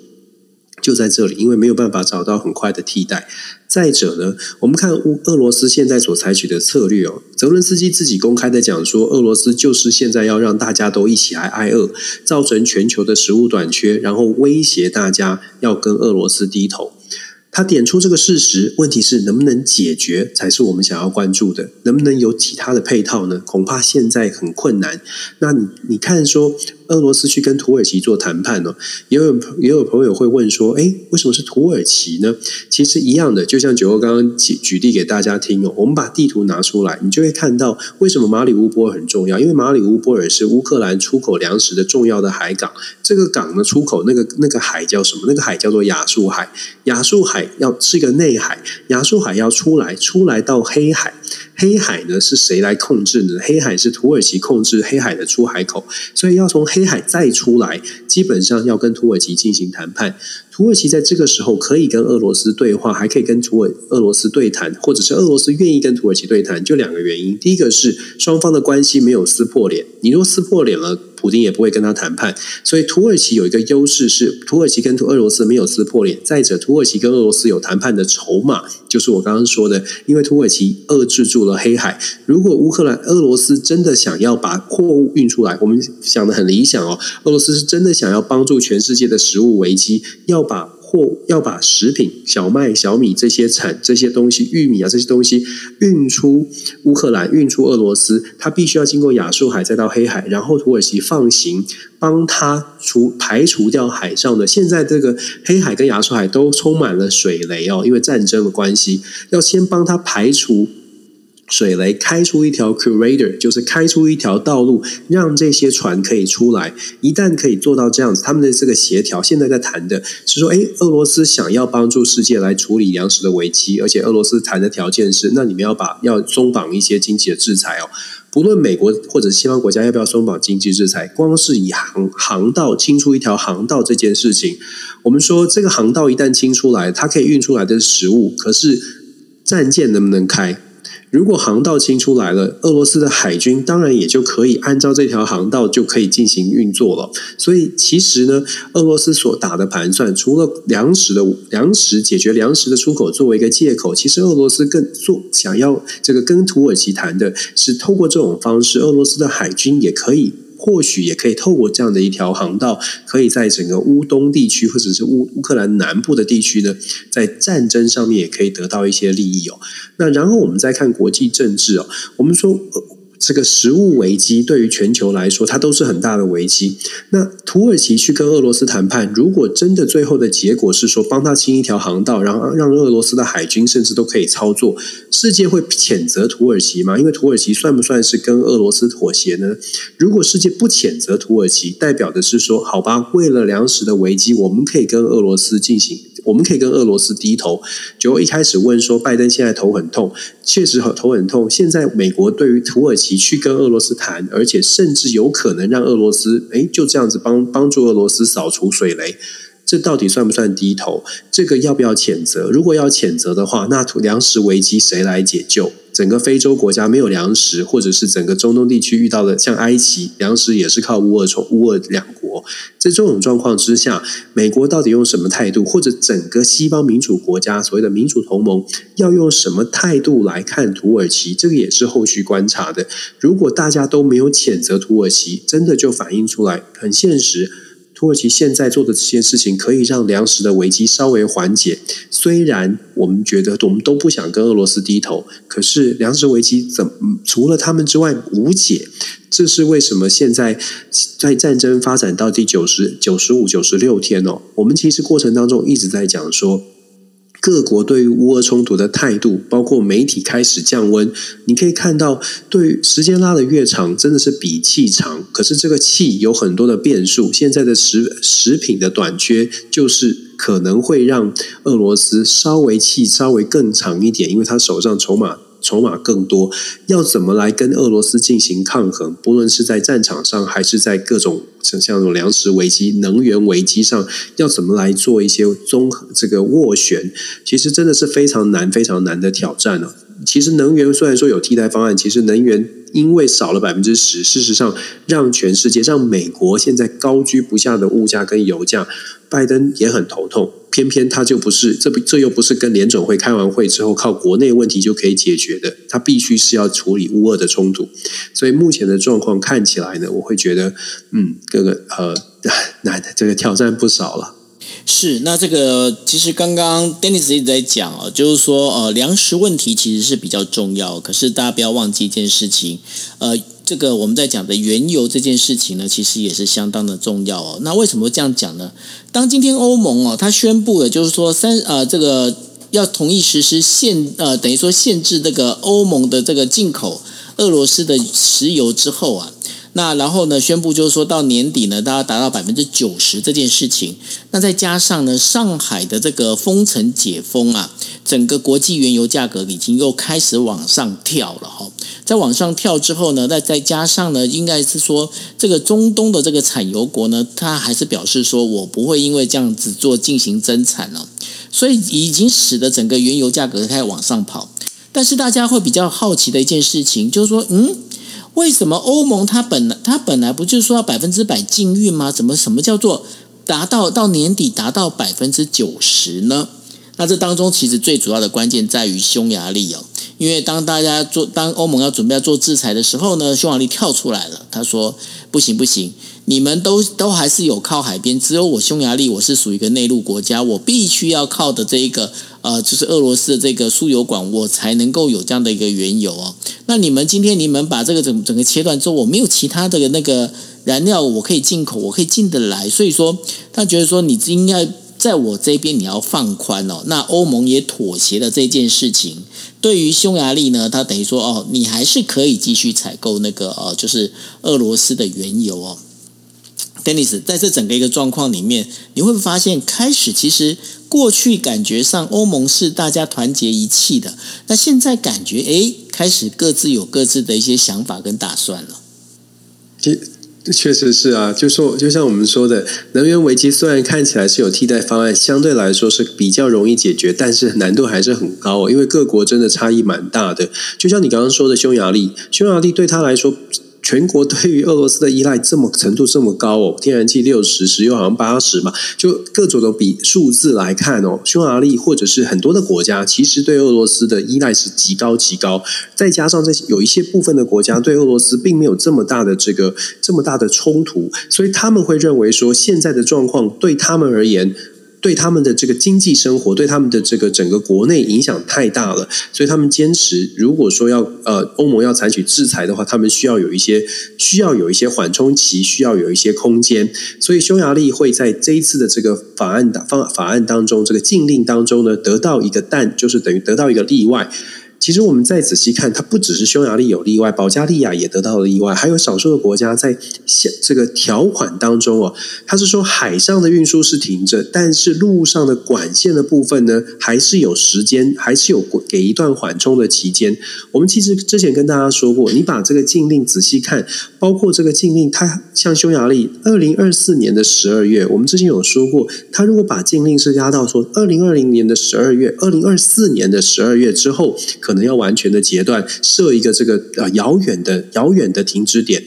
就在这里，因为没有办法找到很快的替代。再者呢，我们看乌俄罗斯现在所采取的策略哦，泽伦斯基自己公开的讲说，俄罗斯就是现在要让大家都一起来挨饿，造成全球的食物短缺，然后威胁大家要跟俄罗斯低头。他点出这个事实，问题是能不能解决才是我们想要关注的，能不能有其他的配套呢？恐怕现在很困难。那你你看说，俄罗斯去跟土耳其做谈判呢？也有也有朋友会问说，哎，为什么是土耳其呢？其实一样的，就像九欧刚刚举举例给大家听哦，我们把地图拿出来，你就会看到为什么马里乌波尔很重要，因为马里乌波尔是乌克兰出口粮食的重要的海港。这个港的出口，那个那个海叫什么？那个海叫做亚速海。亚速海。要是一个内海，亚速海要出来，出来到黑海，黑海呢是谁来控制呢？黑海是土耳其控制黑海的出海口，所以要从黑海再出来，基本上要跟土耳其进行谈判。土耳其在这个时候可以跟俄罗斯对话，还可以跟土耳俄罗斯对谈，或者是俄罗斯愿意跟土耳其对谈，就两个原因。第一个是双方的关系没有撕破脸，你若撕破脸了，普京也不会跟他谈判。所以土耳其有一个优势是，土耳其跟俄罗斯没有撕破脸。再者，土耳其跟俄罗斯有谈判的筹码，就是我刚刚说的，因为土耳其遏制住了黑海。如果乌克兰、俄罗斯真的想要把货物运出来，我们想的很理想哦，俄罗斯是真的想要帮助全世界的食物危机，要。把货要把食品、小麦、小米这些产这些东西、玉米啊这些东西运出乌克兰、运出俄罗斯，它必须要经过亚速海，再到黑海，然后土耳其放行，帮他除排除掉海上的。现在这个黑海跟亚速海都充满了水雷哦，因为战争的关系，要先帮他排除。水雷开出一条 corridor，就是开出一条道路，让这些船可以出来。一旦可以做到这样子，他们的这个协调，现在在谈的是说，诶，俄罗斯想要帮助世界来处理粮食的危机，而且俄罗斯谈的条件是，那你们要把要松绑一些经济的制裁哦。不论美国或者西方国家要不要松绑经济制裁，光是以航航道清出一条航道这件事情，我们说这个航道一旦清出来，它可以运出来的食物，可是战舰能不能开？如果航道清出来了，俄罗斯的海军当然也就可以按照这条航道就可以进行运作了。所以其实呢，俄罗斯所打的盘算，除了粮食的粮食解决粮食的出口作为一个借口，其实俄罗斯更做想要这个跟土耳其谈的是透过这种方式，俄罗斯的海军也可以。或许也可以透过这样的一条航道，可以在整个乌东地区或者是乌乌克兰南部的地区呢，在战争上面也可以得到一些利益哦。那然后我们再看国际政治哦，我们说这个食物危机对于全球来说，它都是很大的危机。那土耳其去跟俄罗斯谈判，如果真的最后的结果是说帮他清一条航道，然后让俄罗斯的海军甚至都可以操作，世界会谴责土耳其吗？因为土耳其算不算是跟俄罗斯妥协呢？如果世界不谴责土耳其，代表的是说，好吧，为了粮食的危机，我们可以跟俄罗斯进行。我们可以跟俄罗斯低头。就一开始问说，拜登现在头很痛，确实头很痛。现在美国对于土耳其去跟俄罗斯谈，而且甚至有可能让俄罗斯，诶，就这样子帮帮助俄罗斯扫除水雷，这到底算不算低头？这个要不要谴责？如果要谴责的话，那土粮食危机谁来解救？整个非洲国家没有粮食，或者是整个中东地区遇到的，像埃及，粮食也是靠乌尔从乌尔两国。在这种状况之下，美国到底用什么态度，或者整个西方民主国家所谓的民主同盟要用什么态度来看土耳其？这个也是后续观察的。如果大家都没有谴责土耳其，真的就反映出来很现实。土耳其现在做的这件事情，可以让粮食的危机稍微缓解。虽然我们觉得我们都不想跟俄罗斯低头，可是粮食危机怎么除了他们之外无解？这是为什么？现在在战争发展到第九十九十五、九十六天哦，我们其实过程当中一直在讲说。各国对于乌俄冲突的态度，包括媒体开始降温，你可以看到，对时间拉得越长，真的是比气长。可是这个气有很多的变数，现在的食食品的短缺，就是可能会让俄罗斯稍微气稍微更长一点，因为他手上筹码。筹码更多，要怎么来跟俄罗斯进行抗衡？不论是在战场上，还是在各种像像这种粮食危机、能源危机上，要怎么来做一些综合这个斡旋？其实真的是非常难、非常难的挑战呢、啊。其实能源虽然说有替代方案，其实能源因为少了百分之十，事实上让全世界、让美国现在高居不下的物价跟油价，拜登也很头痛。偏偏他就不是，这不这又不是跟联准会开完会之后靠国内问题就可以解决的，他必须是要处理乌俄的冲突，所以目前的状况看起来呢，我会觉得，嗯，这个呃，难，这个挑战不少了。是，那这个其实刚刚 Dennis 一直在讲哦，就是说呃，粮食问题其实是比较重要，可是大家不要忘记一件事情，呃。这个我们在讲的原油这件事情呢，其实也是相当的重要哦。那为什么会这样讲呢？当今天欧盟哦，它宣布了，就是说三呃，这个要同意实施限呃，等于说限制这个欧盟的这个进口俄罗斯的石油之后啊。那然后呢，宣布就是说到年底呢，大家达到百分之九十这件事情。那再加上呢，上海的这个封城解封啊，整个国际原油价格已经又开始往上跳了哈。在往上跳之后呢，再再加上呢，应该是说这个中东的这个产油国呢，他还是表示说我不会因为这样子做进行增产了，所以已经使得整个原油价格开始往上跑。但是大家会比较好奇的一件事情就是说，嗯。为什么欧盟它本来它本来不就说要百分之百禁运吗？怎么什么叫做达到到年底达到百分之九十呢？那这当中其实最主要的关键在于匈牙利哦，因为当大家做当欧盟要准备要做制裁的时候呢，匈牙利跳出来了，他说不行不行。你们都都还是有靠海边，只有我匈牙利，我是属于一个内陆国家，我必须要靠的这一个呃，就是俄罗斯的这个输油管，我才能够有这样的一个原油哦。那你们今天你们把这个整整个切断之后，我没有其他的那个燃料我可以进口，我可以进得来，所以说他觉得说你应该在我这边你要放宽哦。那欧盟也妥协了这件事情，对于匈牙利呢，他等于说哦，你还是可以继续采购那个呃，就是俄罗斯的原油哦。Dennis，在这整个一个状况里面，你会发现，开始其实过去感觉上欧盟是大家团结一气的，那现在感觉诶，开始各自有各自的一些想法跟打算了。这确实是啊，就说就像我们说的，能源危机虽然看起来是有替代方案，相对来说是比较容易解决，但是难度还是很高哦，因为各国真的差异蛮大的。就像你刚刚说的，匈牙利，匈牙利对他来说。全国对于俄罗斯的依赖这么程度这么高哦，天然气六十，石油好像八十嘛，就各种的比数字来看哦，匈牙利或者是很多的国家，其实对俄罗斯的依赖是极高极高。再加上这些有一些部分的国家对俄罗斯并没有这么大的这个这么大的冲突，所以他们会认为说，现在的状况对他们而言。对他们的这个经济生活，对他们的这个整个国内影响太大了，所以他们坚持，如果说要呃欧盟要采取制裁的话，他们需要有一些需要有一些缓冲期，需要有一些空间，所以匈牙利会在这一次的这个法案的方法案当中，这个禁令当中呢，得到一个但，就是等于得到一个例外。其实我们再仔细看，它不只是匈牙利有例外，保加利亚也得到了例外，还有少数的国家在这个条款当中哦，它是说海上的运输是停着，但是路上的管线的部分呢，还是有时间，还是有给一段缓冲的期间。我们其实之前跟大家说过，你把这个禁令仔细看，包括这个禁令，它像匈牙利二零二四年的十二月，我们之前有说过，它如果把禁令是压到说二零二零年的十二月，二零二四年的十二月之后，可能要完全的截断，设一个这个呃遥远的遥远的停止点。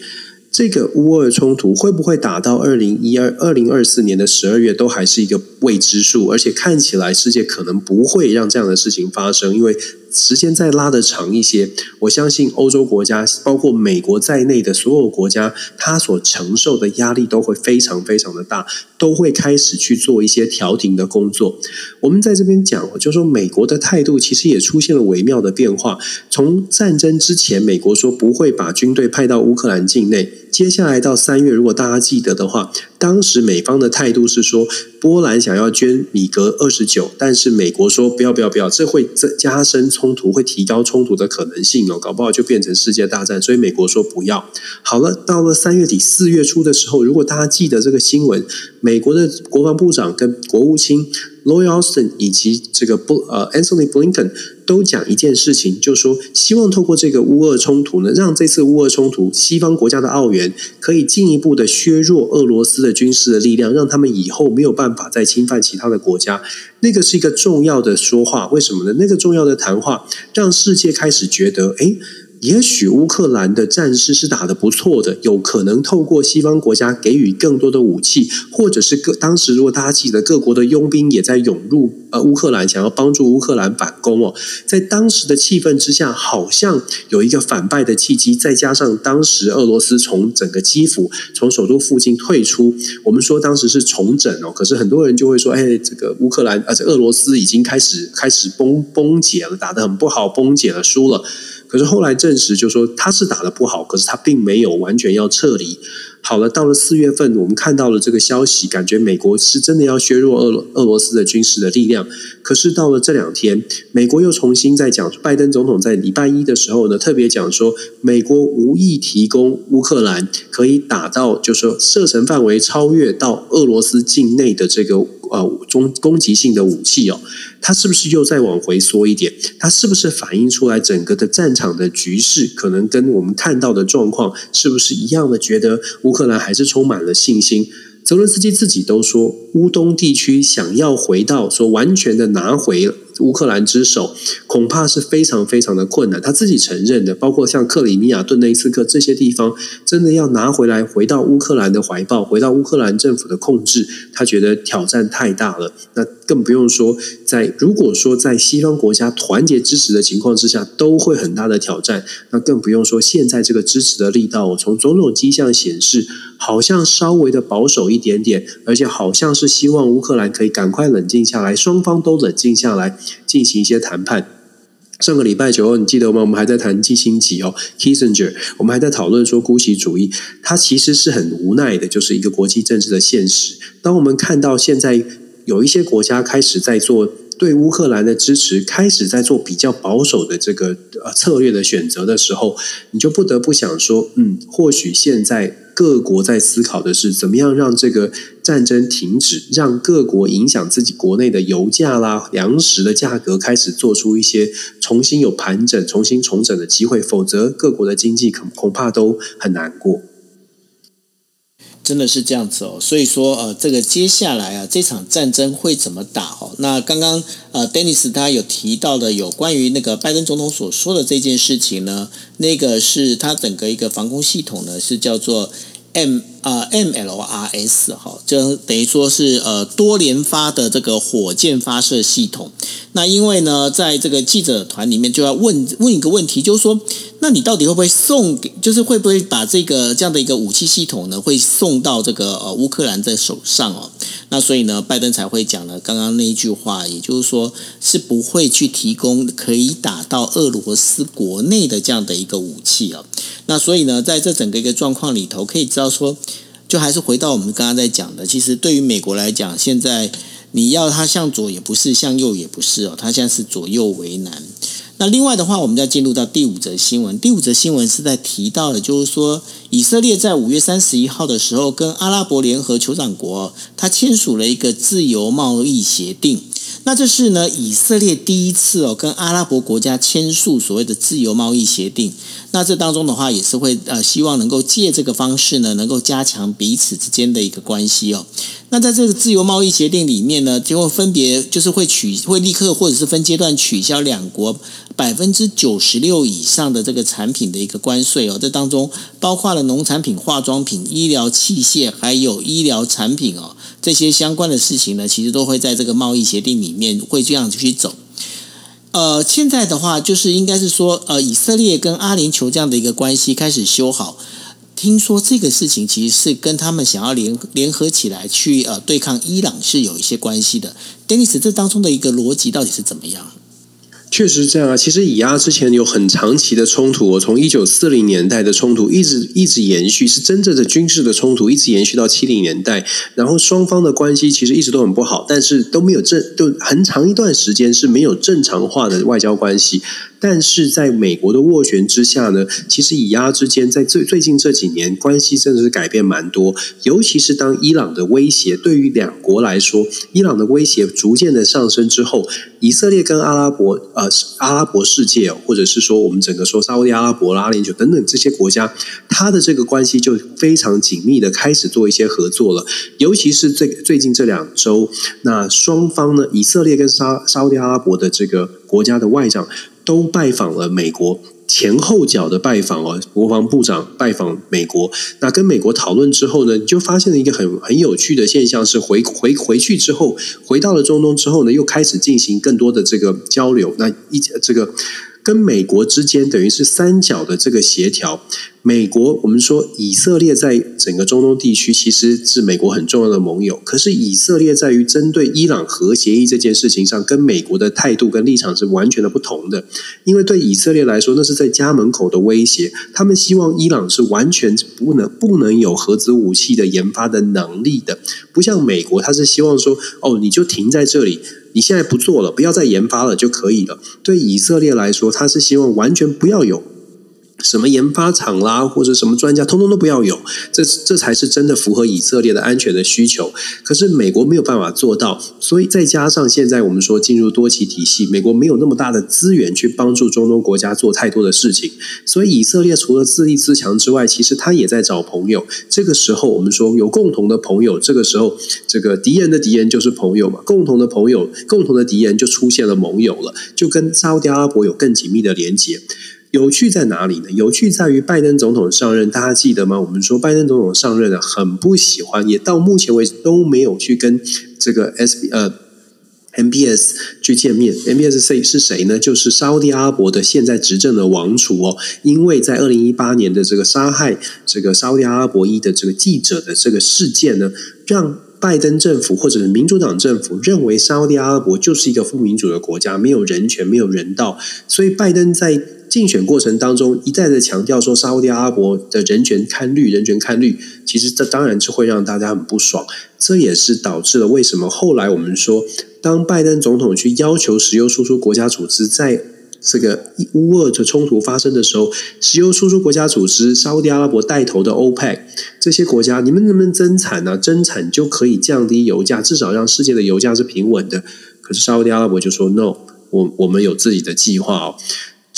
这个乌俄冲突会不会打到二零一二二零二四年的十二月，都还是一个未知数。而且看起来世界可能不会让这样的事情发生，因为。时间再拉得长一些，我相信欧洲国家，包括美国在内的所有国家，它所承受的压力都会非常非常的大，都会开始去做一些调停的工作。我们在这边讲，就说美国的态度其实也出现了微妙的变化。从战争之前，美国说不会把军队派到乌克兰境内，接下来到三月，如果大家记得的话，当时美方的态度是说，波兰想要捐米格二十九，但是美国说不要不要不要，这会增加深冲突，会提高冲突的可能性哦，搞不好就变成世界大战。所以美国说不要。好了，到了三月底四月初的时候，如果大家记得这个新闻，美国的国防部长跟国务卿。Lloyd Austin 以及这个布呃 Anthony Blinken 都讲一件事情，就说希望透过这个乌俄冲突呢，让这次乌俄冲突西方国家的澳元可以进一步的削弱俄罗斯的军事的力量，让他们以后没有办法再侵犯其他的国家。那个是一个重要的说话，为什么呢？那个重要的谈话让世界开始觉得，诶。也许乌克兰的战事是打得不错的，有可能透过西方国家给予更多的武器，或者是各当时如果大家记得各国的佣兵也在涌入呃乌克兰，想要帮助乌克兰反攻哦，在当时的气氛之下，好像有一个反败的契机，再加上当时俄罗斯从整个基辅从首都附近退出，我们说当时是重整哦，可是很多人就会说，哎，这个乌克兰而且俄罗斯已经开始开始崩崩解了，打得很不好，崩解了，输了。可是后来证实，就说他是打得不好，可是他并没有完全要撤离。好了，到了四月份，我们看到了这个消息，感觉美国是真的要削弱俄俄罗斯的军事的力量。可是到了这两天，美国又重新在讲，拜登总统在礼拜一的时候呢，特别讲说，美国无意提供乌克兰可以打到，就是说射程范围超越到俄罗斯境内的这个。呃，中攻击性的武器哦，它是不是又再往回缩一点？它是不是反映出来整个的战场的局势可能跟我们看到的状况是不是一样的？觉得乌克兰还是充满了信心。泽伦斯基自己都说，乌东地区想要回到说完全的拿回乌克兰之手，恐怕是非常非常的困难。他自己承认的，包括像克里米亚、顿内斯克这些地方，真的要拿回来，回到乌克兰的怀抱，回到乌克兰政府的控制，他觉得挑战太大了。那更不用说在如果说在西方国家团结支持的情况之下，都会很大的挑战。那更不用说现在这个支持的力道，我从种种迹象显示，好像稍微的保守一点点，而且好像是希望乌克兰可以赶快冷静下来，双方都冷静下来。进行一些谈判。上个礼拜九，你记得吗？我们还在谈基辛格哦，Kissinger，我们还在讨论说姑息主义，它其实是很无奈的，就是一个国际政治的现实。当我们看到现在有一些国家开始在做对乌克兰的支持，开始在做比较保守的这个呃策略的选择的时候，你就不得不想说，嗯，或许现在。各国在思考的是怎么样让这个战争停止，让各国影响自己国内的油价啦、粮食的价格开始做出一些重新有盘整、重新重整的机会，否则各国的经济恐恐怕都很难过。真的是这样子哦，所以说呃，这个接下来啊，这场战争会怎么打哦？那刚刚呃，Dennis 他有提到的有关于那个拜登总统所说的这件事情呢，那个是他整个一个防空系统呢，是叫做 M 啊、呃、MLRS 哈，就等于说是呃多连发的这个火箭发射系统。那因为呢，在这个记者团里面就要问问一个问题，就是说。那你到底会不会送给？就是会不会把这个这样的一个武器系统呢，会送到这个呃乌克兰的手上哦？那所以呢，拜登才会讲了刚刚那一句话，也就是说是不会去提供可以打到俄罗斯国内的这样的一个武器啊。那所以呢，在这整个一个状况里头，可以知道说，就还是回到我们刚刚在讲的，其实对于美国来讲，现在你要它向左也不是，向右也不是哦，它现在是左右为难。那另外的话，我们要进入到第五则新闻。第五则新闻是在提到的，就是说以色列在五月三十一号的时候，跟阿拉伯联合酋长国，他签署了一个自由贸易协定。那这是呢，以色列第一次哦，跟阿拉伯国家签署所谓的自由贸易协定。那这当中的话，也是会呃，希望能够借这个方式呢，能够加强彼此之间的一个关系哦。那在这个自由贸易协定里面呢，就会分别就是会取会立刻或者是分阶段取消两国百分之九十六以上的这个产品的一个关税哦。这当中包括了农产品、化妆品、医疗器械还有医疗产品哦，这些相关的事情呢，其实都会在这个贸易协定里面会这样去走。呃，现在的话就是应该是说，呃，以色列跟阿联酋这样的一个关系开始修好。听说这个事情其实是跟他们想要联联合起来去呃对抗伊朗是有一些关系的。Dennis，这当中的一个逻辑到底是怎么样？确实是这样啊，其实以阿之前有很长期的冲突，我从一九四零年代的冲突一直一直延续，是真正的军事的冲突，一直延续到七零年代。然后双方的关系其实一直都很不好，但是都没有正，都很长一段时间是没有正常化的外交关系。但是在美国的斡旋之下呢，其实以阿之间在最最近这几年关系真的是改变蛮多，尤其是当伊朗的威胁对于两国来说，伊朗的威胁逐渐的上升之后，以色列跟阿拉伯呃阿拉伯世界，或者是说我们整个说沙乌地阿拉伯、阿联酋等等这些国家，它的这个关系就非常紧密的开始做一些合作了，尤其是最最近这两周，那双方呢，以色列跟沙沙乌地阿拉伯的这个国家的外长。都拜访了美国，前后脚的拜访哦，国防部长拜访美国，那跟美国讨论之后呢，就发现了一个很很有趣的现象，是回回回去之后，回到了中东之后呢，又开始进行更多的这个交流，那一这个。跟美国之间等于是三角的这个协调。美国，我们说以色列在整个中东地区其实是美国很重要的盟友。可是以色列在于针对伊朗核协议这件事情上，跟美国的态度跟立场是完全的不同的。因为对以色列来说，那是在家门口的威胁。他们希望伊朗是完全不能不能有核子武器的研发的能力的，不像美国，他是希望说哦，你就停在这里。你现在不做了，不要再研发了就可以了。对以色列来说，他是希望完全不要有。什么研发厂啦，或者什么专家，通通都不要有，这这才是真的符合以色列的安全的需求。可是美国没有办法做到，所以再加上现在我们说进入多极体系，美国没有那么大的资源去帮助中东国家做太多的事情，所以以色列除了自立自强之外，其实他也在找朋友。这个时候我们说有共同的朋友，这个时候这个敌人的敌人就是朋友嘛，共同的朋友，共同的敌人就出现了盟友了，就跟沙乌地阿拉伯有更紧密的连接。有趣在哪里呢？有趣在于拜登总统上任，大家记得吗？我们说拜登总统上任呢，很不喜欢，也到目前为止都没有去跟这个 S B 呃 MBS 去见面。MBS 是是谁呢？就是沙乌地阿拉伯的现在执政的王储哦。因为在二零一八年的这个杀害这个沙乌地阿拉伯裔的这个记者的这个事件呢，让拜登政府或者是民主党政府认为沙乌地阿拉伯就是一个不民主的国家，没有人权，没有人道，所以拜登在竞选过程当中一再的强调说，沙乌地阿拉伯的人权看绿，人权看绿，其实这当然是会让大家很不爽。这也是导致了为什么后来我们说，当拜登总统去要求石油输出国家组织在这个乌俄的冲突发生的时候，石油输出国家组织沙特阿拉伯带头的 OPEC 这些国家，你们能不能增产呢？增产就可以降低油价，至少让世界的油价是平稳的。可是沙特阿拉伯就说 No，我我们有自己的计划哦。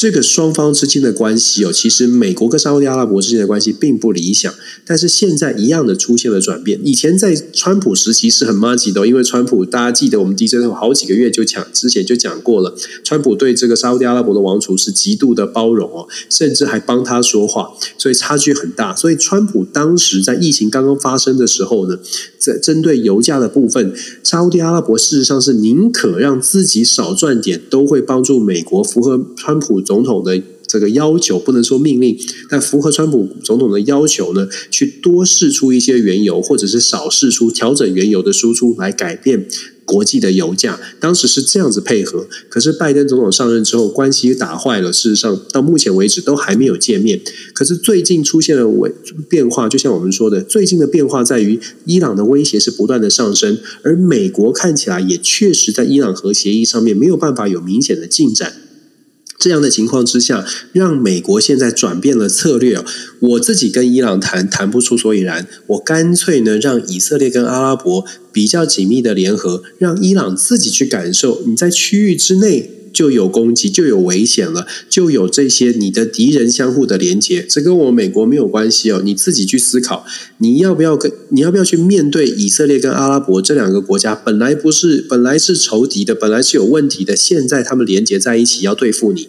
这个双方之间的关系哦，其实美国跟沙乌地阿拉伯之间的关系并不理想，但是现在一样的出现了转变。以前在川普时期是很麻吉的，因为川普大家记得我们 DJ 有好几个月就讲之前就讲过了，川普对这个沙乌地阿拉伯的王储是极度的包容哦，甚至还帮他说话，所以差距很大。所以川普当时在疫情刚刚发生的时候呢，在针对油价的部分，沙乌地阿拉伯事实上是宁可让自己少赚点，都会帮助美国符合川普总统的这个要求，不能说命令，但符合川普总统的要求呢，去多释出一些原油，或者是少释出，调整原油的输出来改变。国际的油价当时是这样子配合，可是拜登总统上任之后，关系打坏了。事实上，到目前为止都还没有见面。可是最近出现了微变化，就像我们说的，最近的变化在于伊朗的威胁是不断的上升，而美国看起来也确实在伊朗核协议上面没有办法有明显的进展。这样的情况之下，让美国现在转变了策略。我自己跟伊朗谈谈不出所以然，我干脆呢让以色列跟阿拉伯比较紧密的联合，让伊朗自己去感受你在区域之内。就有攻击，就有危险了，就有这些你的敌人相互的连接，这跟我们美国没有关系哦。你自己去思考，你要不要跟你要不要去面对以色列跟阿拉伯这两个国家？本来不是，本来是仇敌的，本来是有问题的，现在他们连接在一起要对付你。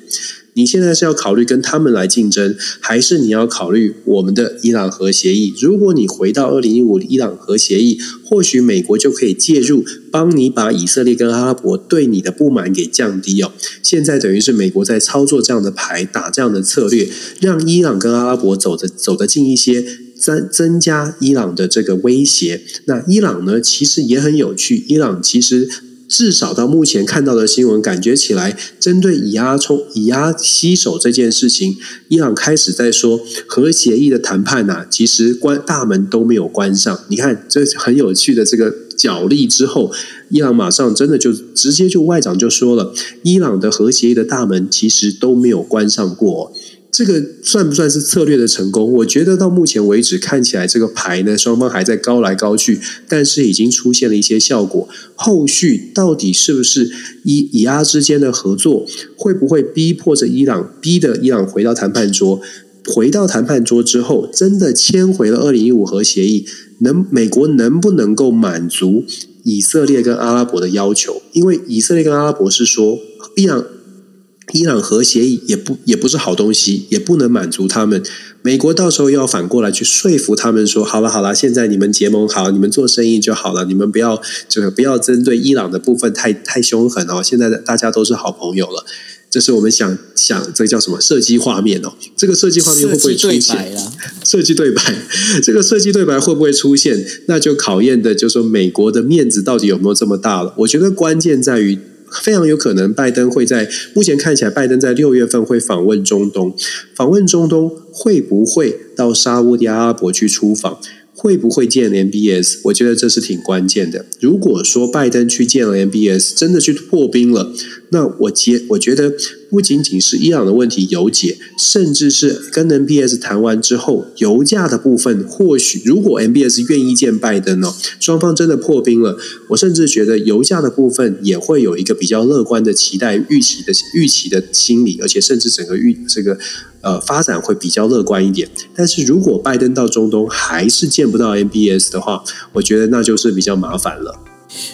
你现在是要考虑跟他们来竞争，还是你要考虑我们的伊朗核协议？如果你回到二零一五伊朗核协议，或许美国就可以介入，帮你把以色列跟阿拉伯对你的不满给降低哦。现在等于是美国在操作这样的牌，打这样的策略，让伊朗跟阿拉伯走得走得近一些，增增加伊朗的这个威胁。那伊朗呢，其实也很有趣，伊朗其实。至少到目前看到的新闻，感觉起来，针对以阿冲、以阿洗手这件事情，伊朗开始在说核协议的谈判呐、其实关大门都没有关上。你看这很有趣的这个角力之后，伊朗马上真的就直接就外长就说了，伊朗的核协议的大门其实都没有关上过。这个算不算是策略的成功？我觉得到目前为止看起来这个牌呢，双方还在高来高去，但是已经出现了一些效果。后续到底是不是以以阿之间的合作，会不会逼迫着伊朗，逼得伊朗回到谈判桌？回到谈判桌之后，真的签回了二零一五核协议，能美国能不能够满足以色列跟阿拉伯的要求？因为以色列跟阿拉伯是说，伊朗。伊朗核协议也不也不是好东西，也不能满足他们。美国到时候要反过来去说服他们说：好了好了，现在你们结盟好，你们做生意就好了，你们不要这个不要针对伊朗的部分太太凶狠哦。现在大家都是好朋友了，这是我们想想这个叫什么设计画面哦？这个设计画面会不会出现？设计对白了，设计对白，这个设计对白会不会出现？那就考验的就是说美国的面子到底有没有这么大了？我觉得关键在于。非常有可能，拜登会在目前看起来，拜登在六月份会访问中东。访问中东会不会到沙乌地阿拉伯去出访？会不会见 MBS？我觉得这是挺关键的。如果说拜登去见了 MBS，真的去破冰了，那我接我觉得。不仅仅是伊朗的问题有解，甚至是跟 MBS 谈完之后，油价的部分，或许如果 MBS 愿意见拜登呢，双方真的破冰了，我甚至觉得油价的部分也会有一个比较乐观的期待预期的预期的心理，而且甚至整个预这个呃发展会比较乐观一点。但是如果拜登到中东还是见不到 MBS 的话，我觉得那就是比较麻烦了。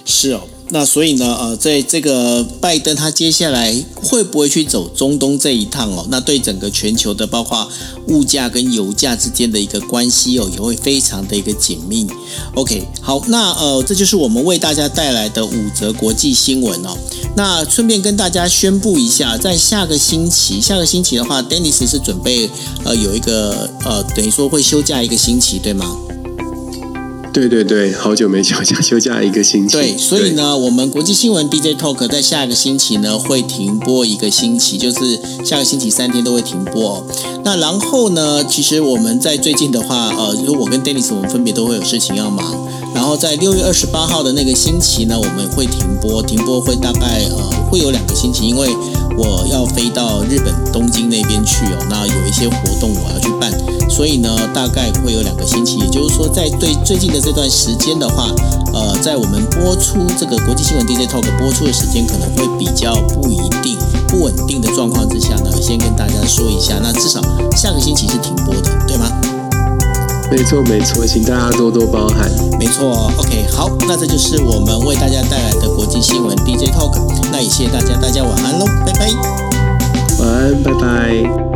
是哦。那所以呢，呃，在这个拜登他接下来会不会去走中东这一趟哦？那对整个全球的包括物价跟油价之间的一个关系哦，也会非常的一个紧密。OK，好，那呃，这就是我们为大家带来的五则国际新闻哦。那顺便跟大家宣布一下，在下个星期，下个星期的话，Dennis 是准备呃有一个呃等于说会休假一个星期，对吗？对对对，好久没休假，休假一个星期。对，所以呢，我们国际新闻 BJ Talk 在下一个星期呢会停播一个星期，就是下个星期三天都会停播哦。那然后呢，其实我们在最近的话，呃，如果我跟 Dennis 我们分别都会有事情要忙。然后在六月二十八号的那个星期呢，我们会停播，停播会大概呃会有两个星期，因为我要飞到日本东京那边去哦，那有一些活动我要去办，所以呢大概会有两个星期，也就是说在对最近的这段时间的话，呃，在我们播出这个国际新闻 DJ Talk 播出的时间可能会比较不一定不稳定的状况之下呢，先跟大家说一下，那至少下个星期是停播的，对吗？没错，没错，请大家多多包涵。没错，OK，好，那这就是我们为大家带来的国际新闻 DJ Talk。那也谢谢大家，大家晚安喽，拜拜。晚安，拜拜。